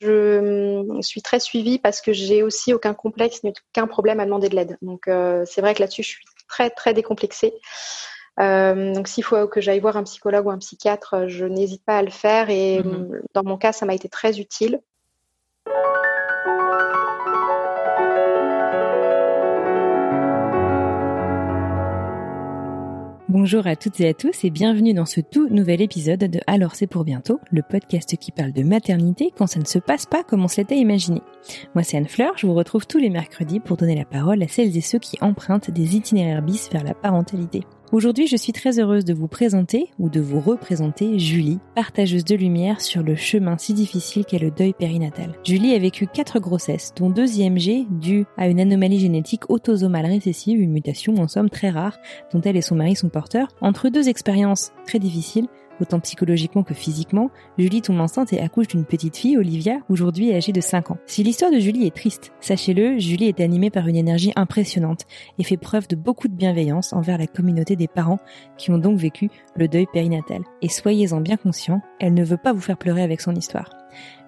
Je suis très suivie parce que j'ai aussi aucun complexe ni aucun problème à demander de l'aide. Donc euh, c'est vrai que là-dessus, je suis très très décomplexée. Euh, donc s'il faut que j'aille voir un psychologue ou un psychiatre, je n'hésite pas à le faire et Mhm. dans mon cas, ça m'a été très utile. Bonjour à toutes et à tous et bienvenue dans ce tout nouvel épisode de Alors c'est pour bientôt, le podcast qui parle de maternité quand ça ne se passe pas comme on se l'était imaginé. Moi c'est Anne Fleur, je vous retrouve tous les mercredis pour donner la parole à celles et ceux qui empruntent des itinéraires bis vers la parentalité. Aujourd'hui, je suis très heureuse de vous présenter ou de vous représenter Julie, partageuse de lumière sur le chemin si difficile qu'est le deuil périnatal. Julie a vécu quatre grossesses, dont deux IMG dues à une anomalie génétique autosomale récessive, une mutation en somme très rare dont elle et son mari sont porteurs. Entre deux expériences très difficiles, autant psychologiquement que physiquement, Julie tombe enceinte et accouche d'une petite fille, Olivia, aujourd'hui âgée de 5 ans. Si l'histoire de Julie est triste, sachez-le, Julie est animée par une énergie impressionnante et fait preuve de beaucoup de bienveillance envers la communauté des parents qui ont donc vécu le deuil périnatal. Et soyez-en bien conscients, elle ne veut pas vous faire pleurer avec son histoire.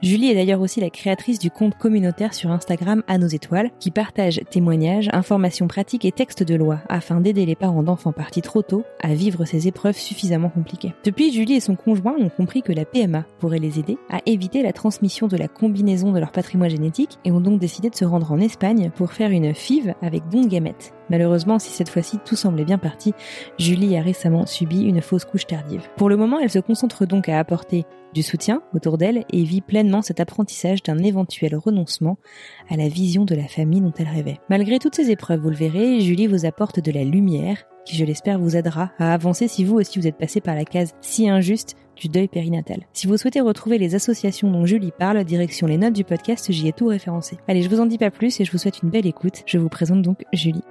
Julie est d'ailleurs aussi la créatrice du compte communautaire sur Instagram à nos étoiles, qui partage témoignages, informations pratiques et textes de loi afin d'aider les parents d'enfants partis trop tôt à vivre ces épreuves suffisamment compliquées. Depuis, Julie et son conjoint ont compris que la PMA pourrait les aider à éviter la transmission de la combinaison de leur patrimoine génétique et ont donc décidé de se rendre en Espagne pour faire une FIV avec don de gamètes. Malheureusement, si cette fois-ci tout semblait bien parti, Julie a récemment subi une fausse couche tardive. Pour le moment, elle se concentre donc à apporter du soutien autour d'elle et vit pleinement cet apprentissage d'un éventuel renoncement à la vision de la famille dont elle rêvait. Malgré toutes ces épreuves, vous le verrez, Julie vous apporte de la lumière qui, je l'espère, vous aidera à avancer si vous aussi vous êtes passé par la case si injuste du deuil périnatal. Si vous souhaitez retrouver les associations dont Julie parle, direction les notes du podcast, j'y ai tout référencé. Allez, je vous en dis pas plus et je vous souhaite une belle écoute. Je vous présente donc Julie.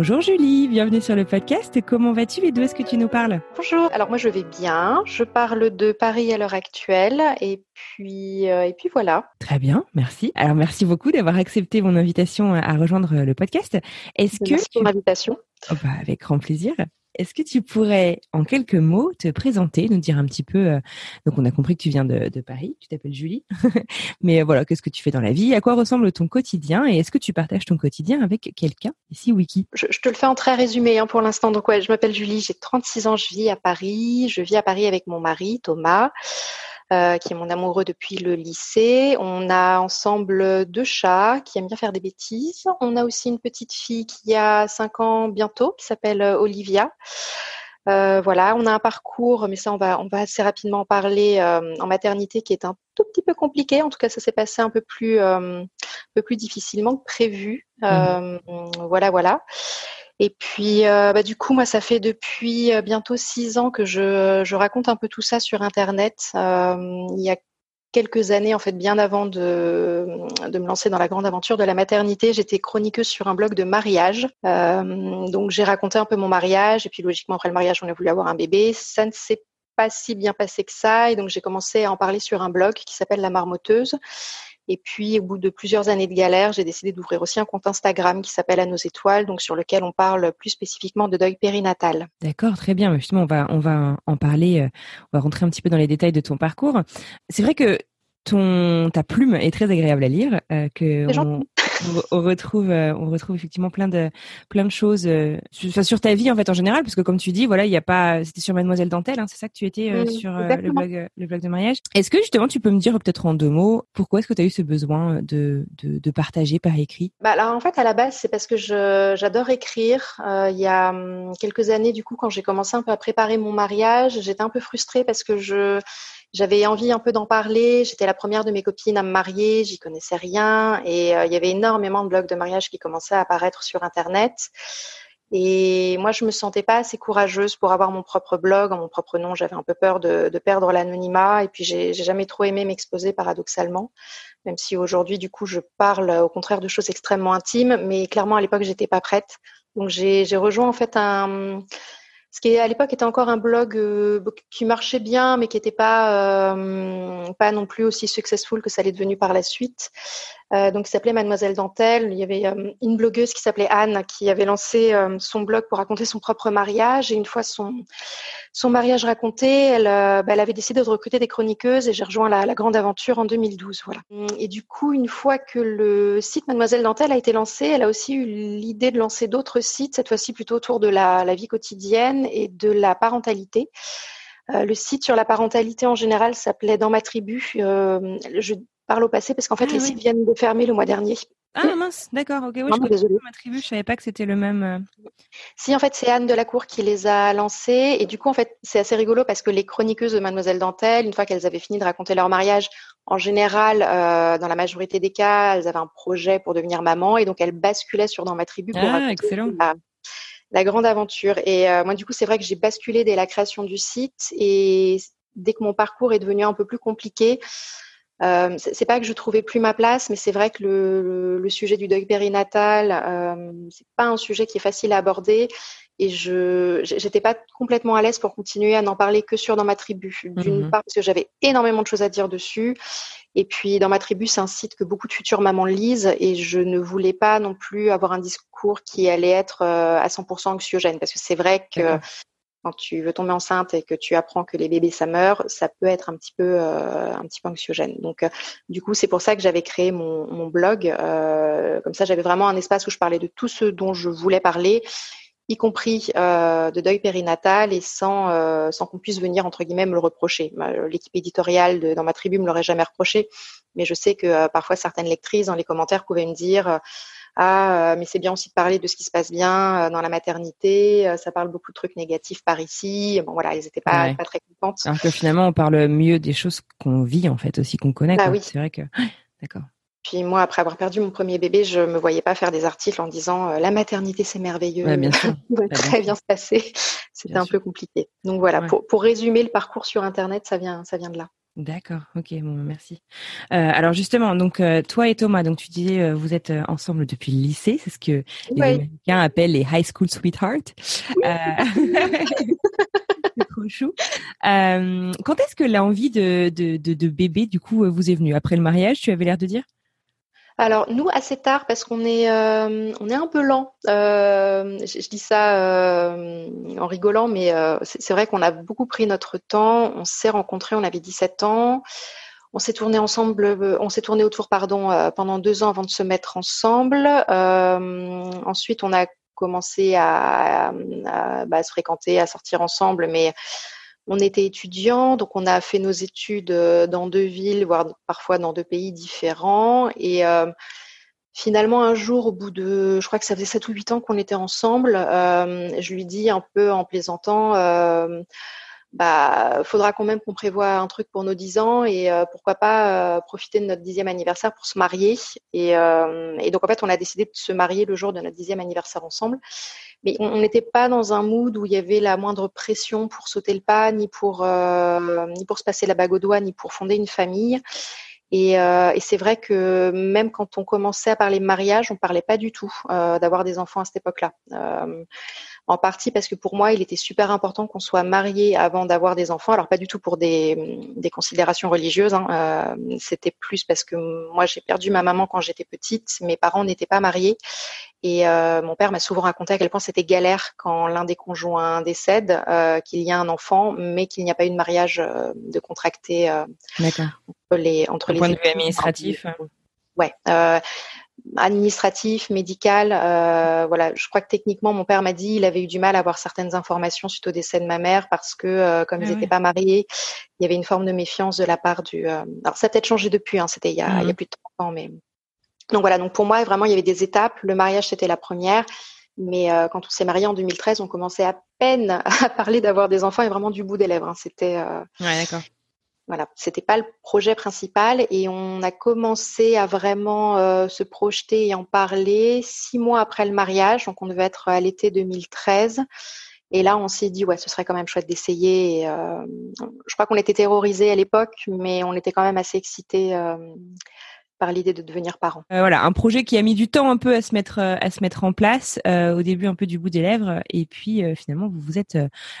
Bonjour Julie, bienvenue sur le podcast. Comment vas-tu et d'où est-ce que tu nous parles? Bonjour. Alors moi je vais bien. Je parle de Paris à l'heure actuelle et puis euh, et puis voilà. Très bien, merci. Alors merci beaucoup d'avoir accepté mon invitation à rejoindre le podcast. Est-ce que Merci pour tu- l'invitation. Oh bah, avec grand plaisir. Est-ce que tu pourrais, en quelques mots, te présenter, nous dire un petit peu. euh, donc, on a compris que tu viens de, Paris, tu t'appelles Julie. Mais euh, voilà, qu'est-ce que tu fais dans la vie À quoi ressemble ton quotidien Et est-ce que tu partages ton quotidien avec quelqu'un Ici, Wiki? Je, je te le fais en très résumé hein, pour l'instant. Donc ouais, je m'appelle Julie, j'ai 36 ans, je vis à Paris. Je vis à Paris avec mon mari Thomas, euh, qui est mon amoureux depuis le lycée. On a ensemble deux chats qui aiment bien faire des bêtises. On a aussi une petite fille qui a 5 ans bientôt, qui s'appelle Olivia. Euh, voilà, on a un parcours, mais ça on va on va assez rapidement en parler euh, en maternité qui est un tout petit peu compliqué. En tout cas, ça s'est passé un peu plus euh, un peu plus difficilement que prévu. Euh, Voilà, voilà. Et puis, euh, bah, du coup, moi, ça fait depuis euh, bientôt six ans que je, raconte un peu tout ça sur Internet. Euh, il y a quelques années, en fait, bien avant de, me lancer dans la grande aventure de la maternité, j'étais chroniqueuse sur un blog de mariage. Donc, j'ai raconté un peu mon mariage. Et puis, logiquement, après le mariage, on a voulu avoir un bébé. Ça ne s'est pas si bien passé que ça. Et donc, j'ai commencé à en parler sur un blog qui s'appelle La Marmoteuse. Et puis, au bout de plusieurs années de galère, j'ai décidé d'ouvrir aussi un compte Instagram qui s'appelle À nos étoiles, donc sur lequel on parle plus spécifiquement de deuil périnatal. D'accord, très bien. Justement, on va, on va en parler. euh, On va rentrer un petit peu dans les détails de ton parcours. C'est vrai que ton ta plume est très agréable à lire, euh, que on, retrouve, euh, on retrouve effectivement plein de plein de choses euh, sur, ta vie en fait en général, parce que comme tu dis, voilà, il y a pas, c'était sur Mademoiselle Dentelle, hein, c'est ça que tu étais euh, Mm, sur euh, le blog, euh, le blog de mariage. Est-ce que justement tu peux me dire peut-être en deux mots, pourquoi est-ce que tu as eu ce besoin de, de de partager par écrit? Bah alors en fait à la base c'est parce que je j'adore écrire. Euh, il y a hum, quelques années du coup quand j'ai commencé un peu à préparer mon mariage, j'étais un peu frustrée parce que je j'avais envie un peu d'en parler. J'étais la première de mes copines à me marier, j'y connaissais rien et euh, il y avait énormément de blogs de mariage qui commençaient à apparaître sur internet. Et moi, je me sentais pas assez courageuse pour avoir mon propre blog mon propre nom. J'avais un peu peur de, de perdre l'anonymat. Et puis, j'ai jamais trop aimé m'exposer paradoxalement, même si aujourd'hui, du coup, je parle au contraire de choses extrêmement intimes. Mais clairement, à l'époque, j'étais pas prête. Donc, j'ai rejoint en fait un ce qui à l'époque était encore un blog euh, qui marchait bien, mais qui n'était pas euh, pas non plus aussi successful que ça l'est devenu par la suite. Euh, donc, il s'appelait Mademoiselle Dentelle. Il y avait une blogueuse qui s'appelait Anne qui avait lancé son blog pour raconter son propre mariage. Et une fois son, son mariage raconté, elle, bah, avait décidé de recruter des chroniqueuses et j'ai rejoint la, grande aventure en 2012. Voilà. Et du coup, une fois que le site Mademoiselle Dentelle a été lancé, elle a aussi eu l'idée de lancer d'autres sites, cette fois-ci plutôt autour de la vie quotidienne et de la parentalité. Euh, le site sur la parentalité en général s'appelait Dans ma tribu. Euh, je parle au passé parce qu'en fait, ah les sites viennent de fermer le mois dernier. Ah mince, d'accord, ok, oui, je connais ma tribu, je savais pas que c'était le même. Euh. Si, en fait, c'est Anne Delacour qui les a lancés. Et du coup, en fait, c'est assez rigolo parce que les chroniqueuses de Mademoiselle Dentelle, une fois qu'elles avaient fini de raconter leur mariage, en général, euh, dans la majorité des cas, elles avaient un projet pour devenir maman et donc elles basculaient sur Dans ma tribu pour ah, excellent. La, grande aventure. Et euh, moi, du coup, c'est vrai que j'ai basculé dès la création du site et dès que mon parcours est devenu un peu plus compliqué, euh, c'est pas que je trouvais plus ma place, mais c'est vrai que le, le, sujet du deuil périnatal, euh, c'est pas un sujet qui est facile à aborder. Et je j'étais pas complètement à l'aise pour continuer à n'en parler que sur dans ma tribu. D'une mhm. part parce que j'avais énormément de choses à dire dessus, et puis dans ma tribu c'est un site que beaucoup de futures mamans lisent, et je ne voulais pas non plus avoir un discours qui allait être euh, à 100% anxiogène, parce que c'est vrai que quand tu veux tomber enceinte et que tu apprends que les bébés ça meurt, ça peut être un petit peu euh, un petit peu anxiogène. Donc euh, du coup c'est pour ça que j'avais créé mon, mon blog. Euh, comme ça j'avais vraiment un espace où je parlais de tout ce dont je voulais parler, y compris de deuil périnatal et sans sans qu'on puisse venir entre guillemets me le reprocher. L'équipe éditoriale de, dans ma tribu me l'aurait jamais reproché, mais je sais que parfois certaines lectrices dans les commentaires pouvaient me dire ah, mais c'est bien aussi de parler de ce qui se passe bien euh, dans la maternité. Euh, ça parle beaucoup de trucs négatifs par ici. Bon, voilà, elles n'étaient pas, pas très contentes. Alors que finalement, on parle mieux des choses qu'on vit, en fait, aussi, qu'on connaît. Bah oui. C'est vrai que. D'accord. Puis moi, après avoir perdu mon premier bébé, je me voyais pas faire des articles en disant la maternité c'est merveilleux, ouais, bien sûr. va très bien se passer. C'était un peu compliqué. Donc voilà, pour, pour résumer le parcours sur Internet, ça vient, ça vient de là. D'accord, ok, bon, merci. Euh, alors justement, donc euh, toi et Thomas, donc tu disais euh, vous êtes ensemble depuis le lycée, c'est ce que les Américains appellent les high school sweethearts. trop chou. quand est-ce que l'envie de, de, de, de, bébé du coup vous est venue? Après le mariage Tu avais l'air de dire? Alors nous assez tard parce qu'on est euh, un peu lent. Euh, je, dis ça euh, en rigolant, mais c'est vrai qu'on a beaucoup pris notre temps. On s'est rencontrés, on avait 17 ans. On s'est tourné ensemble, on s'est tourné autour pardon pendant deux ans avant de se mettre ensemble. ensuite, on a commencé à, bah, se fréquenter, à sortir ensemble, mais on était étudiants, donc on a fait nos études euh, dans deux villes, voire parfois dans deux pays différents. Et euh, finalement, un jour, au bout de, je crois que ça faisait sept ou huit ans qu'on était ensemble, euh, je lui dis un peu en plaisantant, bah, faudra quand même qu'on prévoit un truc pour nos dix ans et pourquoi pas profiter de notre dixième anniversaire pour se marier. Et, et, donc en fait, on a décidé de se marier le jour de notre dixième anniversaire ensemble mais on n'était pas dans un mood où il y avait la moindre pression pour sauter le pas, ni pour euh, ni pour se passer la bague au doigt, ni pour fonder une famille. Et, euh, et c'est vrai que même quand on commençait à parler mariage, on parlait pas du tout euh, d'avoir des enfants à cette époque-là. Euh, en partie parce que pour moi, il était super important qu'on soit marié avant d'avoir des enfants. Alors pas du tout pour des, des considérations religieuses. Hein. Euh, C'était plus parce que moi, j'ai perdu ma maman quand j'étais petite. Mes parents n'étaient pas mariés. Et euh, mon père m'a souvent raconté à quel point c'était galère quand l'un des conjoints décède, euh, qu'il y a un enfant, mais qu'il n'y a pas eu de mariage euh, de contracté euh, entre les entre les point de vue administratif. Ouais, euh, administratif, médical. Euh, voilà, je crois que techniquement, mon père m'a dit il avait eu du mal à avoir certaines informations suite au décès de ma mère parce que euh, comme ah ils n'étaient pas mariés, il y avait une forme de méfiance de la part du. Euh, alors ça a peut-être changé depuis, hein, c'était il, y a, il y a mmh plus de 30 ans, mais donc voilà. Donc pour moi, vraiment, il y avait des étapes. Le mariage, c'était la première. Mais euh, quand on s'est marié en 2013, on commençait à peine à parler d'avoir des enfants et vraiment du bout des lèvres. Hein. C'était. ouais, d'accord Voilà, c'était pas le projet principal et on a commencé à vraiment euh, se projeter et en parler six mois après le mariage, donc on devait être à l'été 2013. Et là, on s'est dit, ouais, ce serait quand même chouette d'essayer. Euh, je crois qu'on était terrorisés à l'époque, mais on était quand même assez excités euh, par l'idée de devenir parent. Euh, voilà, un projet qui a mis du temps un peu à se mettre euh, à se mettre en place. Euh, au début, un peu du bout des lèvres, et puis finalement, vous vous êtes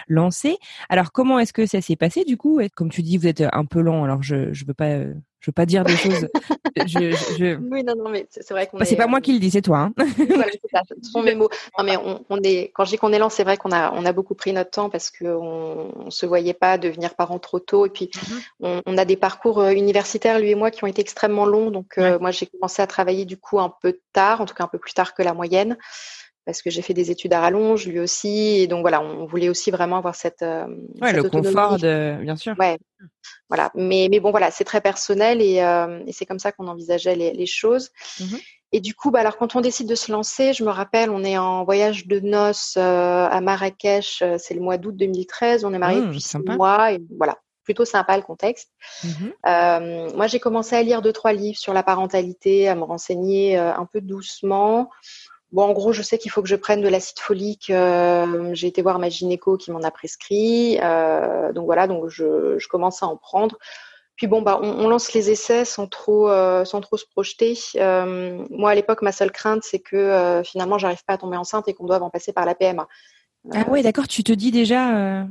lancé. Alors, comment est-ce que ça s'est passé du coup? Comme tu dis, vous êtes un peu lent. Alors, je je veux pas je veux pas dire des choses. je, je... Oui, non, non, mais c'est vrai qu'on. Bah, c'est pas moi qui le dis, c'est toi. Hein. voilà, c'est ça. Ce sont mes mots. Non, mais on, on est. Quand je dis qu'on est lent, c'est vrai qu'on a on a beaucoup pris notre temps parce qu'on on se voyait pas devenir parent trop tôt. Et puis mm-hmm. on, on, a des parcours universitaires lui et moi qui ont été extrêmement longs. Donc moi j'ai commencé à travailler du coup un peu tard, en tout cas un peu plus tard que la moyenne parce que j'ai fait des études à rallonge, lui aussi, et donc voilà, on voulait aussi vraiment avoir cette, euh, ouais, le confort de, bien sûr. Ouais, voilà. Mais mais bon voilà, c'est très personnel et, euh, et c'est comme ça qu'on envisageait les, les choses. Mmh et du coup, bah alors quand on décide de se lancer, je me rappelle, on est en voyage de noces euh, à Marrakech, euh, c'est le mois d'août 2013, on est mariés mmh, depuis six mois et voilà, plutôt sympa le contexte. Mmh euh, moi, j'ai commencé à lire deux trois livres sur la parentalité, à me renseigner euh, un peu doucement. Bon, en gros, je sais qu'il faut que je prenne de l'acide folique. Euh, j'ai été voir ma gynéco qui m'en a prescrit. Euh, donc voilà, donc je, je, commence à en prendre. Puis bon, bah, on, on lance les essais sans trop, euh, sans trop se projeter. Moi, à l'époque, ma seule crainte, c'est que finalement, j'arrive pas à tomber enceinte et qu'on doive en passer par la PMA. Ah oui, d'accord. Tu te dis déjà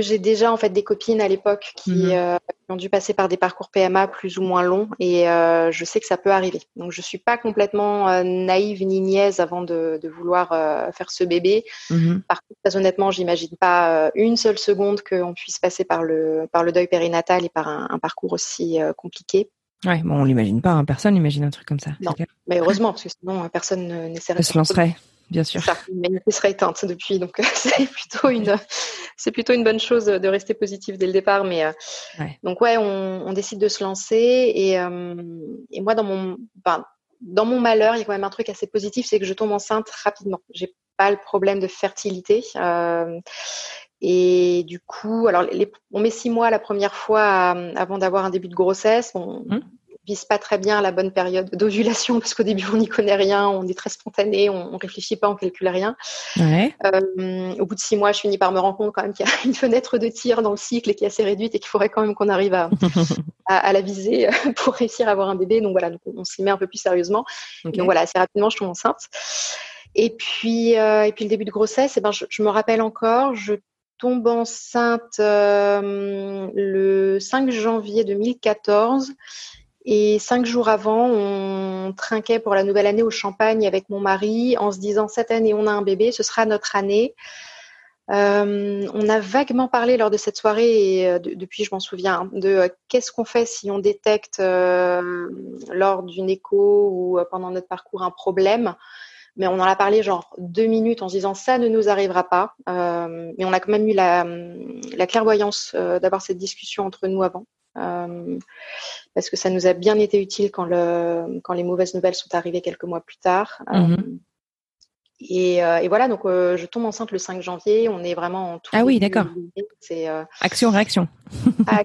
j'ai déjà en fait des copines à l'époque qui, mhm. euh, ont dû passer par des parcours PMA plus ou moins longs et euh, je sais que ça peut arriver. Donc je suis pas complètement euh, naïve ni niaise avant de, de vouloir faire ce bébé. Mhm. Par contre, très honnêtement, j'imagine pas une seule seconde qu'on puisse passer par le par le deuil périnatal et par un, un parcours aussi compliqué. Ouais, bon, on l'imagine pas. Hein. Personne n'imagine un truc comme ça. Non, mais heureusement parce que sinon personne n'essaierait. Se lancerait bien sûr. Ça, l'humanité serait éteinte depuis, donc c'est plutôt une, c'est plutôt une bonne chose de rester positif dès le départ. Mais euh, ouais. donc ouais, on, on, décide de se lancer et, euh, et moi dans mon, ben, dans mon malheur, il y a quand même un truc assez positif, c'est que je tombe enceinte rapidement. J'ai pas le problème de fertilité. Euh, et du coup, alors les, on met six mois la première fois euh, avant d'avoir un début de grossesse. On, mmh vise pas très bien la bonne période d'ovulation parce qu'au début on n'y connaît rien, on est très spontané, on, on réfléchit pas, on calcule rien. Ouais. Euh, au bout de six mois, je finis par me rendre compte quand même qu'il y a une fenêtre de tir dans le cycle et qui est assez réduite et qu'il faudrait quand même qu'on arrive à, à, à, la viser pour réussir à avoir un bébé. Donc voilà, donc on, on s'y met un peu plus sérieusement. Okay. Donc voilà, assez rapidement, je tombe enceinte. Et puis, euh, et puis le début de grossesse, eh ben, je, je me rappelle encore, je tombe enceinte euh, le 5 janvier 2014 et cinq jours avant, on trinquait pour la nouvelle année au Champagne avec mon mari en se disant cette année on a un bébé, ce sera notre année. Euh, on a vaguement parlé lors de cette soirée, et euh, de, depuis je m'en souviens, hein, de euh, qu'est-ce qu'on fait si on détecte lors d'une écho ou pendant notre parcours un problème. Mais on en a parlé genre deux minutes en se disant ça ne nous arrivera pas. mais on a quand même eu la clairvoyance d'avoir cette discussion entre nous avant. Euh, parce que ça nous a bien été utile quand, le, quand les mauvaises nouvelles sont arrivées quelques mois plus tard. Mmh. Et, euh, et, voilà, donc euh, je tombe enceinte le 5 janvier. On est vraiment en tout. Ah oui, d'accord. C'est euh... action réaction. ah.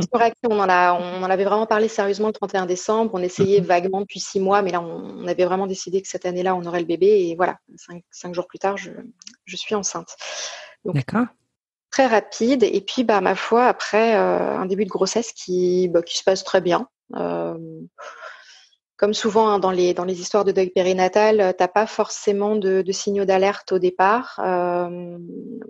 On en a, on en avait vraiment parlé sérieusement le 31 décembre. On essayait mmh. vaguement depuis six mois, mais là, on, on avait vraiment décidé que cette année-là, on aurait le bébé. Et voilà, cinq, cinq jours plus tard, je, je suis enceinte. D'accord très rapide. Et puis, bah, ma foi, après, euh, un début de grossesse qui, bah, qui se passe très bien. Euh, comme souvent hein, dans, les, dans les histoires de deuil périnatal, t'as pas forcément de, de signaux d'alerte au départ. Euh,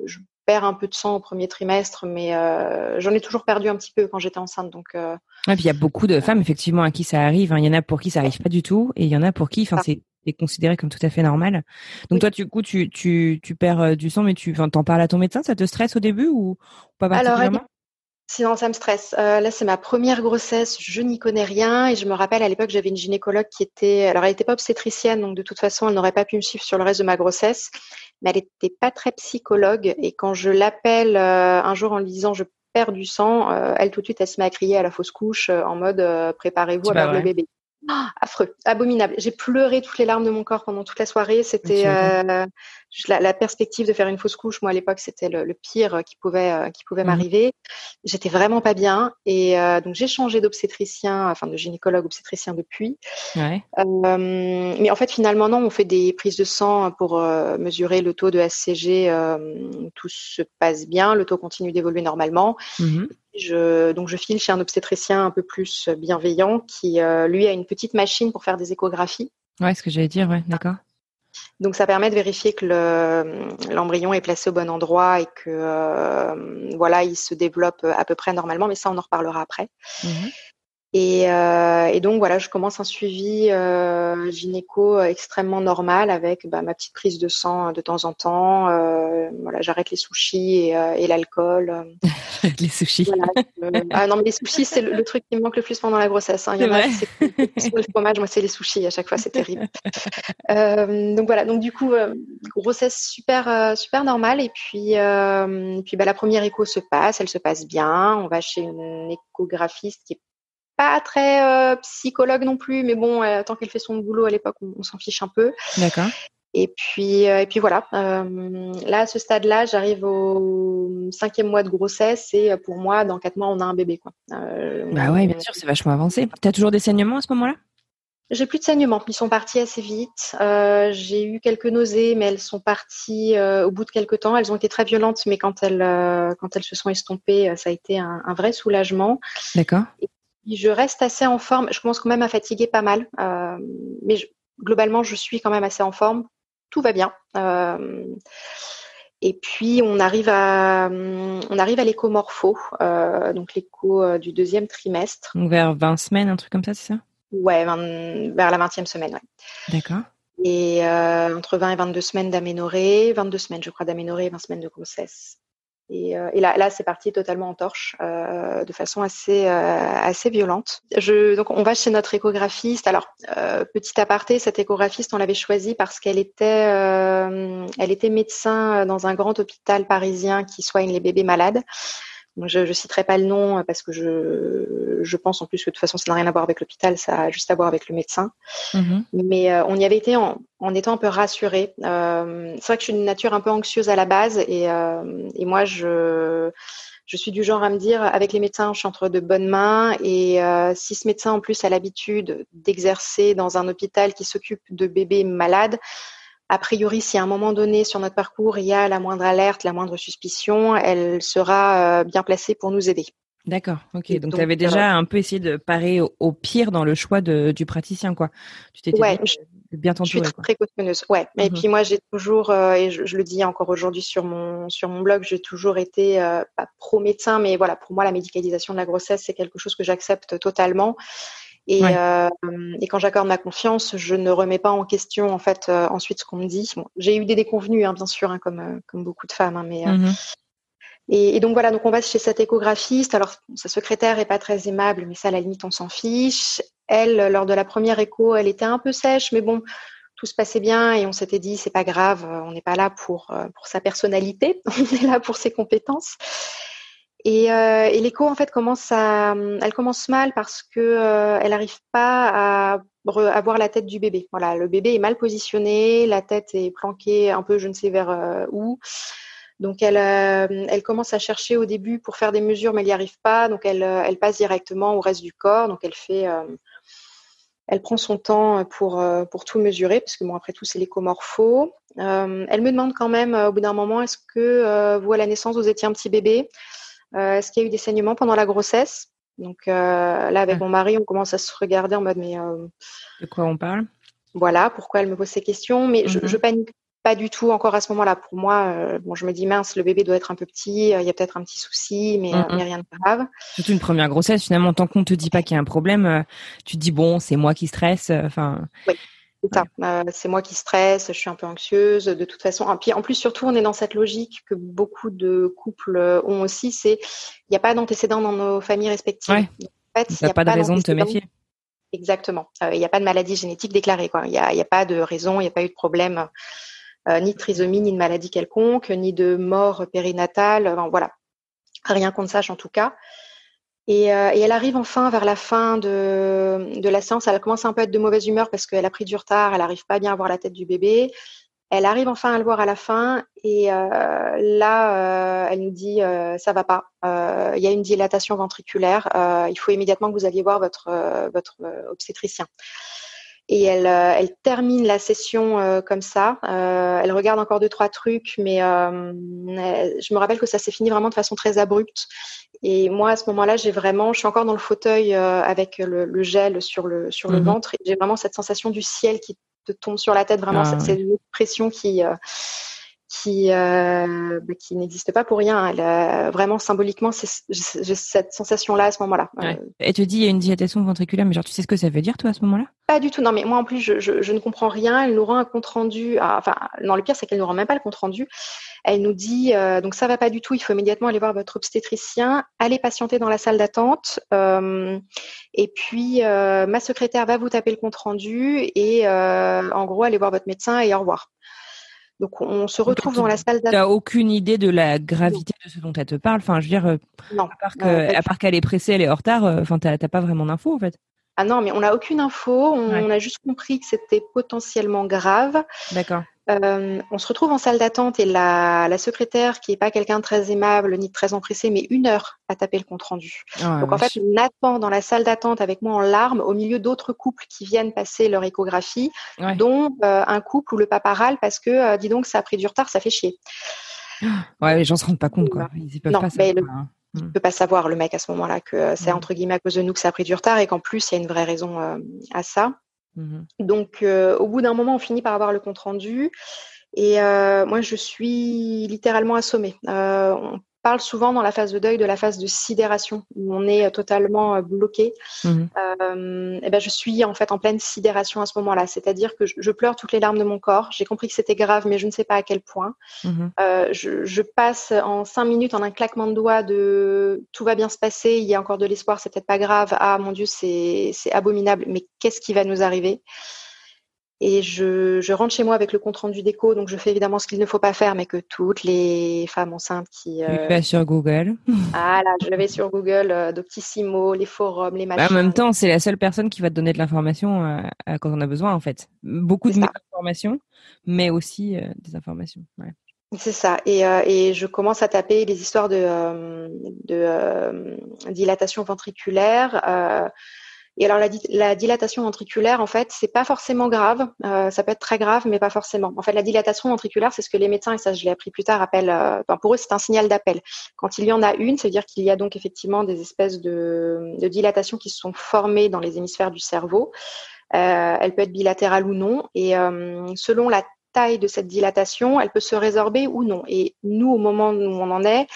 je perds un peu de sang au premier trimestre, mais euh, j'en ai toujours perdu un petit peu quand j'étais enceinte. Donc, euh, et puis il y a beaucoup de femmes effectivement à qui ça arrive. Hein. Il y en a pour qui ça arrive pas du tout, et il y en a pour qui, enfin, c'est est considéré comme tout à fait normal. Donc oui. toi, du coup, tu, tu, tu perds euh, du sang, mais tu t'en parles à ton médecin, ça te stresse au début ou pas particulièrement? Alors, Sinon, ça me stresse. Euh, là, c'est ma première grossesse, je n'y connais rien et je me rappelle à l'époque, j'avais une gynécologue qui était, alors elle n'était pas obstétricienne, donc de toute façon, elle n'aurait pas pu me suivre sur le reste de ma grossesse, mais elle n'était pas très psychologue et quand je l'appelle euh, un jour en lui disant je perds du sang, euh, elle tout de suite, elle se met à crier à la fausse couche en mode préparez-vous à perdre le bébé. Oh, affreux, abominable. J'ai pleuré toutes les larmes de mon corps pendant toute la soirée. C'était, euh, la, perspective de faire une fausse couche, moi à l'époque, c'était le, pire qui pouvait qui pouvait mmh m'arriver. J'étais vraiment pas bien et donc j'ai changé d'obstétricien, enfin de gynécologue obstétricien depuis. Ouais. mais en fait, finalement non, on fait des prises de sang pour mesurer le taux de SCG. tout se passe bien, le taux continue d'évoluer normalement. Mmh je, donc je file chez un obstétricien un peu plus bienveillant qui lui a une petite machine pour faire des échographies. Ouais, ce que j'allais dire, ouais, d'accord. Donc ça permet de vérifier que l'embryon est placé au bon endroit et que euh, voilà, il se développe à peu près normalement, mais ça on en reparlera après. Mhm. Euh, et, donc voilà, je commence un suivi euh, gynéco extrêmement normal avec bah, ma petite prise de sang de temps en temps. Euh, voilà, j'arrête les sushis et, euh, et l'alcool. les sushis. ah non, mais les sushis c'est le, truc qui me manque le plus pendant la grossesse. Hein. Il y en a c'est le fromage, moi c'est les sushis à chaque fois, c'est terrible. donc voilà, donc du coup grossesse super super normale et puis puis bah, la première écho se passe, elle se passe bien. On va chez une échographiste qui est pas très euh, psychologue non plus, mais bon, euh, tant qu'elle fait son boulot à l'époque, on, s'en fiche un peu. D'accord. Et puis, euh, et puis voilà. là, à ce stade-là, j'arrive au cinquième mois de grossesse et pour moi, dans quatre mois, on a un bébé. Quoi. bah ouais, bien sûr, c'est vachement avancé. Tu as toujours des saignements à ce moment-là? J'ai plus de saignements, ils sont partis assez vite. j'ai eu quelques nausées, mais elles sont parties au bout de quelques temps. Elles ont été très violentes, mais quand elles, quand elles se sont estompées, ça a été un, un vrai soulagement. D'accord je reste assez en forme. Je commence quand même à fatiguer pas mal, euh, mais globalement, je suis quand même assez en forme. Tout va bien. Euh, et puis on arrive à on arrive à l'écomorpho, euh, donc l'écho du deuxième trimestre. Donc vers 20 semaines, un truc comme ça, c'est ça? Ouais, vers la 20e semaine, ouais. D'accord. Et entre 20 et 22 semaines d'aménorrhée, 22 semaines, je crois, d'aménorrhée et 20 semaines de grossesse. Et, euh, et, là, là c'est parti totalement en torche, euh, de façon assez, euh, assez violente. Je, donc, on va chez notre échographiste. Alors, euh, petit aparté, cette échographiste, on l'avait choisie parce qu'elle était, euh, elle était médecin dans un grand hôpital parisien qui soigne les bébés malades. Je ne citerai pas le nom euh, parce que je, je pense en plus que de toute façon ça n'a rien à voir avec l'hôpital, ça a juste à voir avec le médecin. Mm-hmm. Mais euh, on y avait été en, en étant un peu rassuré. Euh, c'est vrai que je suis une nature un peu anxieuse à la base et, euh, et moi je je suis du genre à me dire avec les médecins je suis entre de bonnes mains et euh, si ce médecin en plus a l'habitude d'exercer dans un hôpital qui s'occupe de bébés malades a priori, si à un moment donné sur notre parcours, il y a la moindre alerte, la moindre suspicion, elle sera euh, bien placée pour nous aider. D'accord, ok. Donc, tu avais déjà un peu essayé de parer au, pire dans le choix du praticien, quoi. Tu t'étais ouais, bien t'entourer. Je suis très précautionneuse, ouais. Et mhm. puis moi, j'ai toujours, euh, et je, le dis encore aujourd'hui sur mon sur mon blog, j'ai toujours été euh, pas pro médecin, mais voilà, pour moi, la médicalisation de la grossesse, c'est quelque chose que j'accepte totalement. Et, euh, et quand j'accorde ma confiance, je ne remets pas en question en fait euh, ensuite ce qu'on me dit. Bon, j'ai eu des déconvenus, hein, bien sûr, hein, comme euh, comme beaucoup de femmes, hein, mais mmh et, et, donc voilà, donc on va chez cette échographiste. Alors sa secrétaire est pas très aimable, mais ça à la limite on s'en fiche. Elle, lors de la première écho, elle était un peu sèche, mais bon, tout se passait bien et on s'était dit c'est pas grave, on n'est pas là pour pour sa personnalité, on est là pour ses compétences. Et, euh, et l'écho en fait commence à, elle commence mal parce que euh, n'arrive pas à, à, voir la tête du bébé. Voilà, le bébé est mal positionné, la tête est planquée un peu, je ne sais vers euh, où. Donc elle, euh, elle commence à chercher au début pour faire des mesures, mais elle n'y arrive pas. Donc elle, elle passe directement au reste du corps. Donc elle fait, elle prend son temps pour pour tout mesurer, parce que bon après tout c'est l'échomorpho. elle me demande quand même au bout d'un moment, est-ce que vous à la naissance vous étiez un petit bébé? Est-ce qu'il y a eu des saignements pendant la grossesse? Donc euh, là, avec mon mari, on commence à se regarder en mode mais euh, de quoi on parle? Voilà, pourquoi elle me pose ces questions, mais je, je, mhm. panique pas du tout encore à ce moment-là. Pour moi, bon, je me dis mince, le bébé doit être un peu petit, il y a peut-être un petit souci, mais, mhm. rien de grave. Surtout une première grossesse, finalement, tant qu'on te dit pas qu'il y a un problème, tu te dis bon, c'est moi qui stresse. Enfin. Oui. C'est ça. Euh, c'est moi qui stresse, je suis un peu anxieuse. De toute façon, en plus, surtout, on est dans cette logique que beaucoup de couples ont aussi. C'est il n'y a pas d'antécédents dans nos familles respectives. Ouais. En fait, il n'y a, pas de raison de te méfier. Exactement. Euh, il n'y a pas de maladie génétique déclarée. Il n'y a, a, pas de raison, il n'y a pas eu de problème, euh, ni de trisomie, ni de maladie quelconque, ni de mort périnatale. Enfin, voilà. Rien qu'on ne sache en tout cas. Et, euh, et, elle arrive enfin vers la fin de, de, la séance. Elle commence un peu à être de mauvaise humeur parce qu'elle a pris du retard, elle n'arrive pas bien à voir la tête du bébé. Elle arrive enfin à le voir à la fin et là, elle nous dit ça va pas. Il y a une dilatation ventriculaire. il faut immédiatement que vous alliez voir votre votre obstétricien et elle, euh, elle termine la session euh, comme ça. Euh, elle regarde encore deux trois trucs, mais je me rappelle que ça s'est fini vraiment de façon très abrupte. Et moi à ce moment-là, j'ai vraiment, je suis encore dans le fauteuil avec le, le, gel sur le sur le mhm. ventre. J'ai vraiment cette sensation du ciel qui te tombe sur la tête. Vraiment, ah, c'est une pression qui qui, euh, bah, qui n'existe pas pour rien. Elle, vraiment symboliquement, j'ai cette sensation-là à ce moment-là. Ouais. Elle te dit il y a une dilatation ventriculaire, mais genre tu sais ce que ça veut dire toi à ce moment-là? Pas du tout. Non, mais moi en plus je, je, je, ne comprends rien. Elle nous rend un compte rendu. Ah, enfin, non, le pire c'est qu'elle nous rend même pas le compte rendu. Elle nous dit euh, donc ça va pas du tout. Il faut immédiatement aller voir votre obstétricien. Allez patienter dans la salle d'attente. Euh, et puis euh, ma secrétaire va vous taper le compte rendu et euh, en gros allez voir votre médecin et au revoir. Donc on se retrouve dans la salle d'attente. Tu n'as aucune idée de la gravité de ce dont elle te parle. Enfin, je veux dire, euh, non. à part qu'elle est pressée, elle est en retard. Euh, enfin, t'as pas vraiment d'infos en fait. Ah non, mais on n'a aucune info. On, a juste compris que c'était potentiellement grave. D'accord. Euh, on se retrouve en salle d'attente et la, la secrétaire, qui est pas quelqu'un de très aimable ni de très empressé, mais une heure à taper le compte rendu. Ah Donc en fait, on attend dans la salle d'attente avec moi en larmes au milieu d'autres couples qui viennent passer leur échographie, dont euh, un couple où le papa râle parce que, euh, dis donc, ça a pris du retard, ça fait chier. Ouais, les gens se rendent pas compte, quoi. Ils peuvent non, pas mais hein. Il ne peut pas savoir, le mec, à ce moment-là, que c'est entre guillemets à cause de nous que ça a pris du retard et qu'en plus, il y a une vraie raison à ça. Mmh Donc, euh, au bout d'un moment, on finit par avoir le compte rendu. Et euh, moi, je suis littéralement assommée. on parle souvent dans la phase de deuil de la phase de sidération où on est totalement bloqué. Mmh et ben je suis en fait en pleine sidération à ce moment-là, c'est-à-dire que je, pleure toutes les larmes de mon corps. J'ai compris que c'était grave, mais je ne sais pas à quel point. Mmh je, je, passe en cinq minutes en un claquement de doigts de tout va bien se passer, il y a encore de l'espoir, c'est peut-être pas grave. Ah mon Dieu, c'est abominable, mais qu'est-ce qui va nous arriver? Et je, je, rentre chez moi avec le compte rendu d'écho, donc je fais évidemment ce qu'il ne faut pas faire, mais que toutes les femmes enceintes qui. Euh... Tu sur Google. Ah là, je vais sur Google, euh, Doctissimo, les forums, les machins. Bah, en même temps, c'est la seule personne qui va te donner de l'information euh, quand on a besoin, en fait. Beaucoup de informations, mais aussi euh, des informations. Ouais. C'est ça. Et, euh, et, je commence à taper les histoires de, euh, de dilatation ventriculaire. Et alors la, la, dilatation ventriculaire, en fait, c'est pas forcément grave. Euh, ça peut être très grave, mais pas forcément. En fait, la dilatation ventriculaire, c'est ce que les médecins, et ça je l'ai appris plus tard, appellent. Euh, enfin, pour eux, c'est un signal d'appel. Quand il y en a une, ça veut dire qu'il y a donc effectivement des espèces de, de dilatation qui se sont formées dans les hémisphères du cerveau. Euh, elle peut être bilatérale ou non. Et selon la taille de cette dilatation, elle peut se résorber ou non. Et nous, au moment où on en est,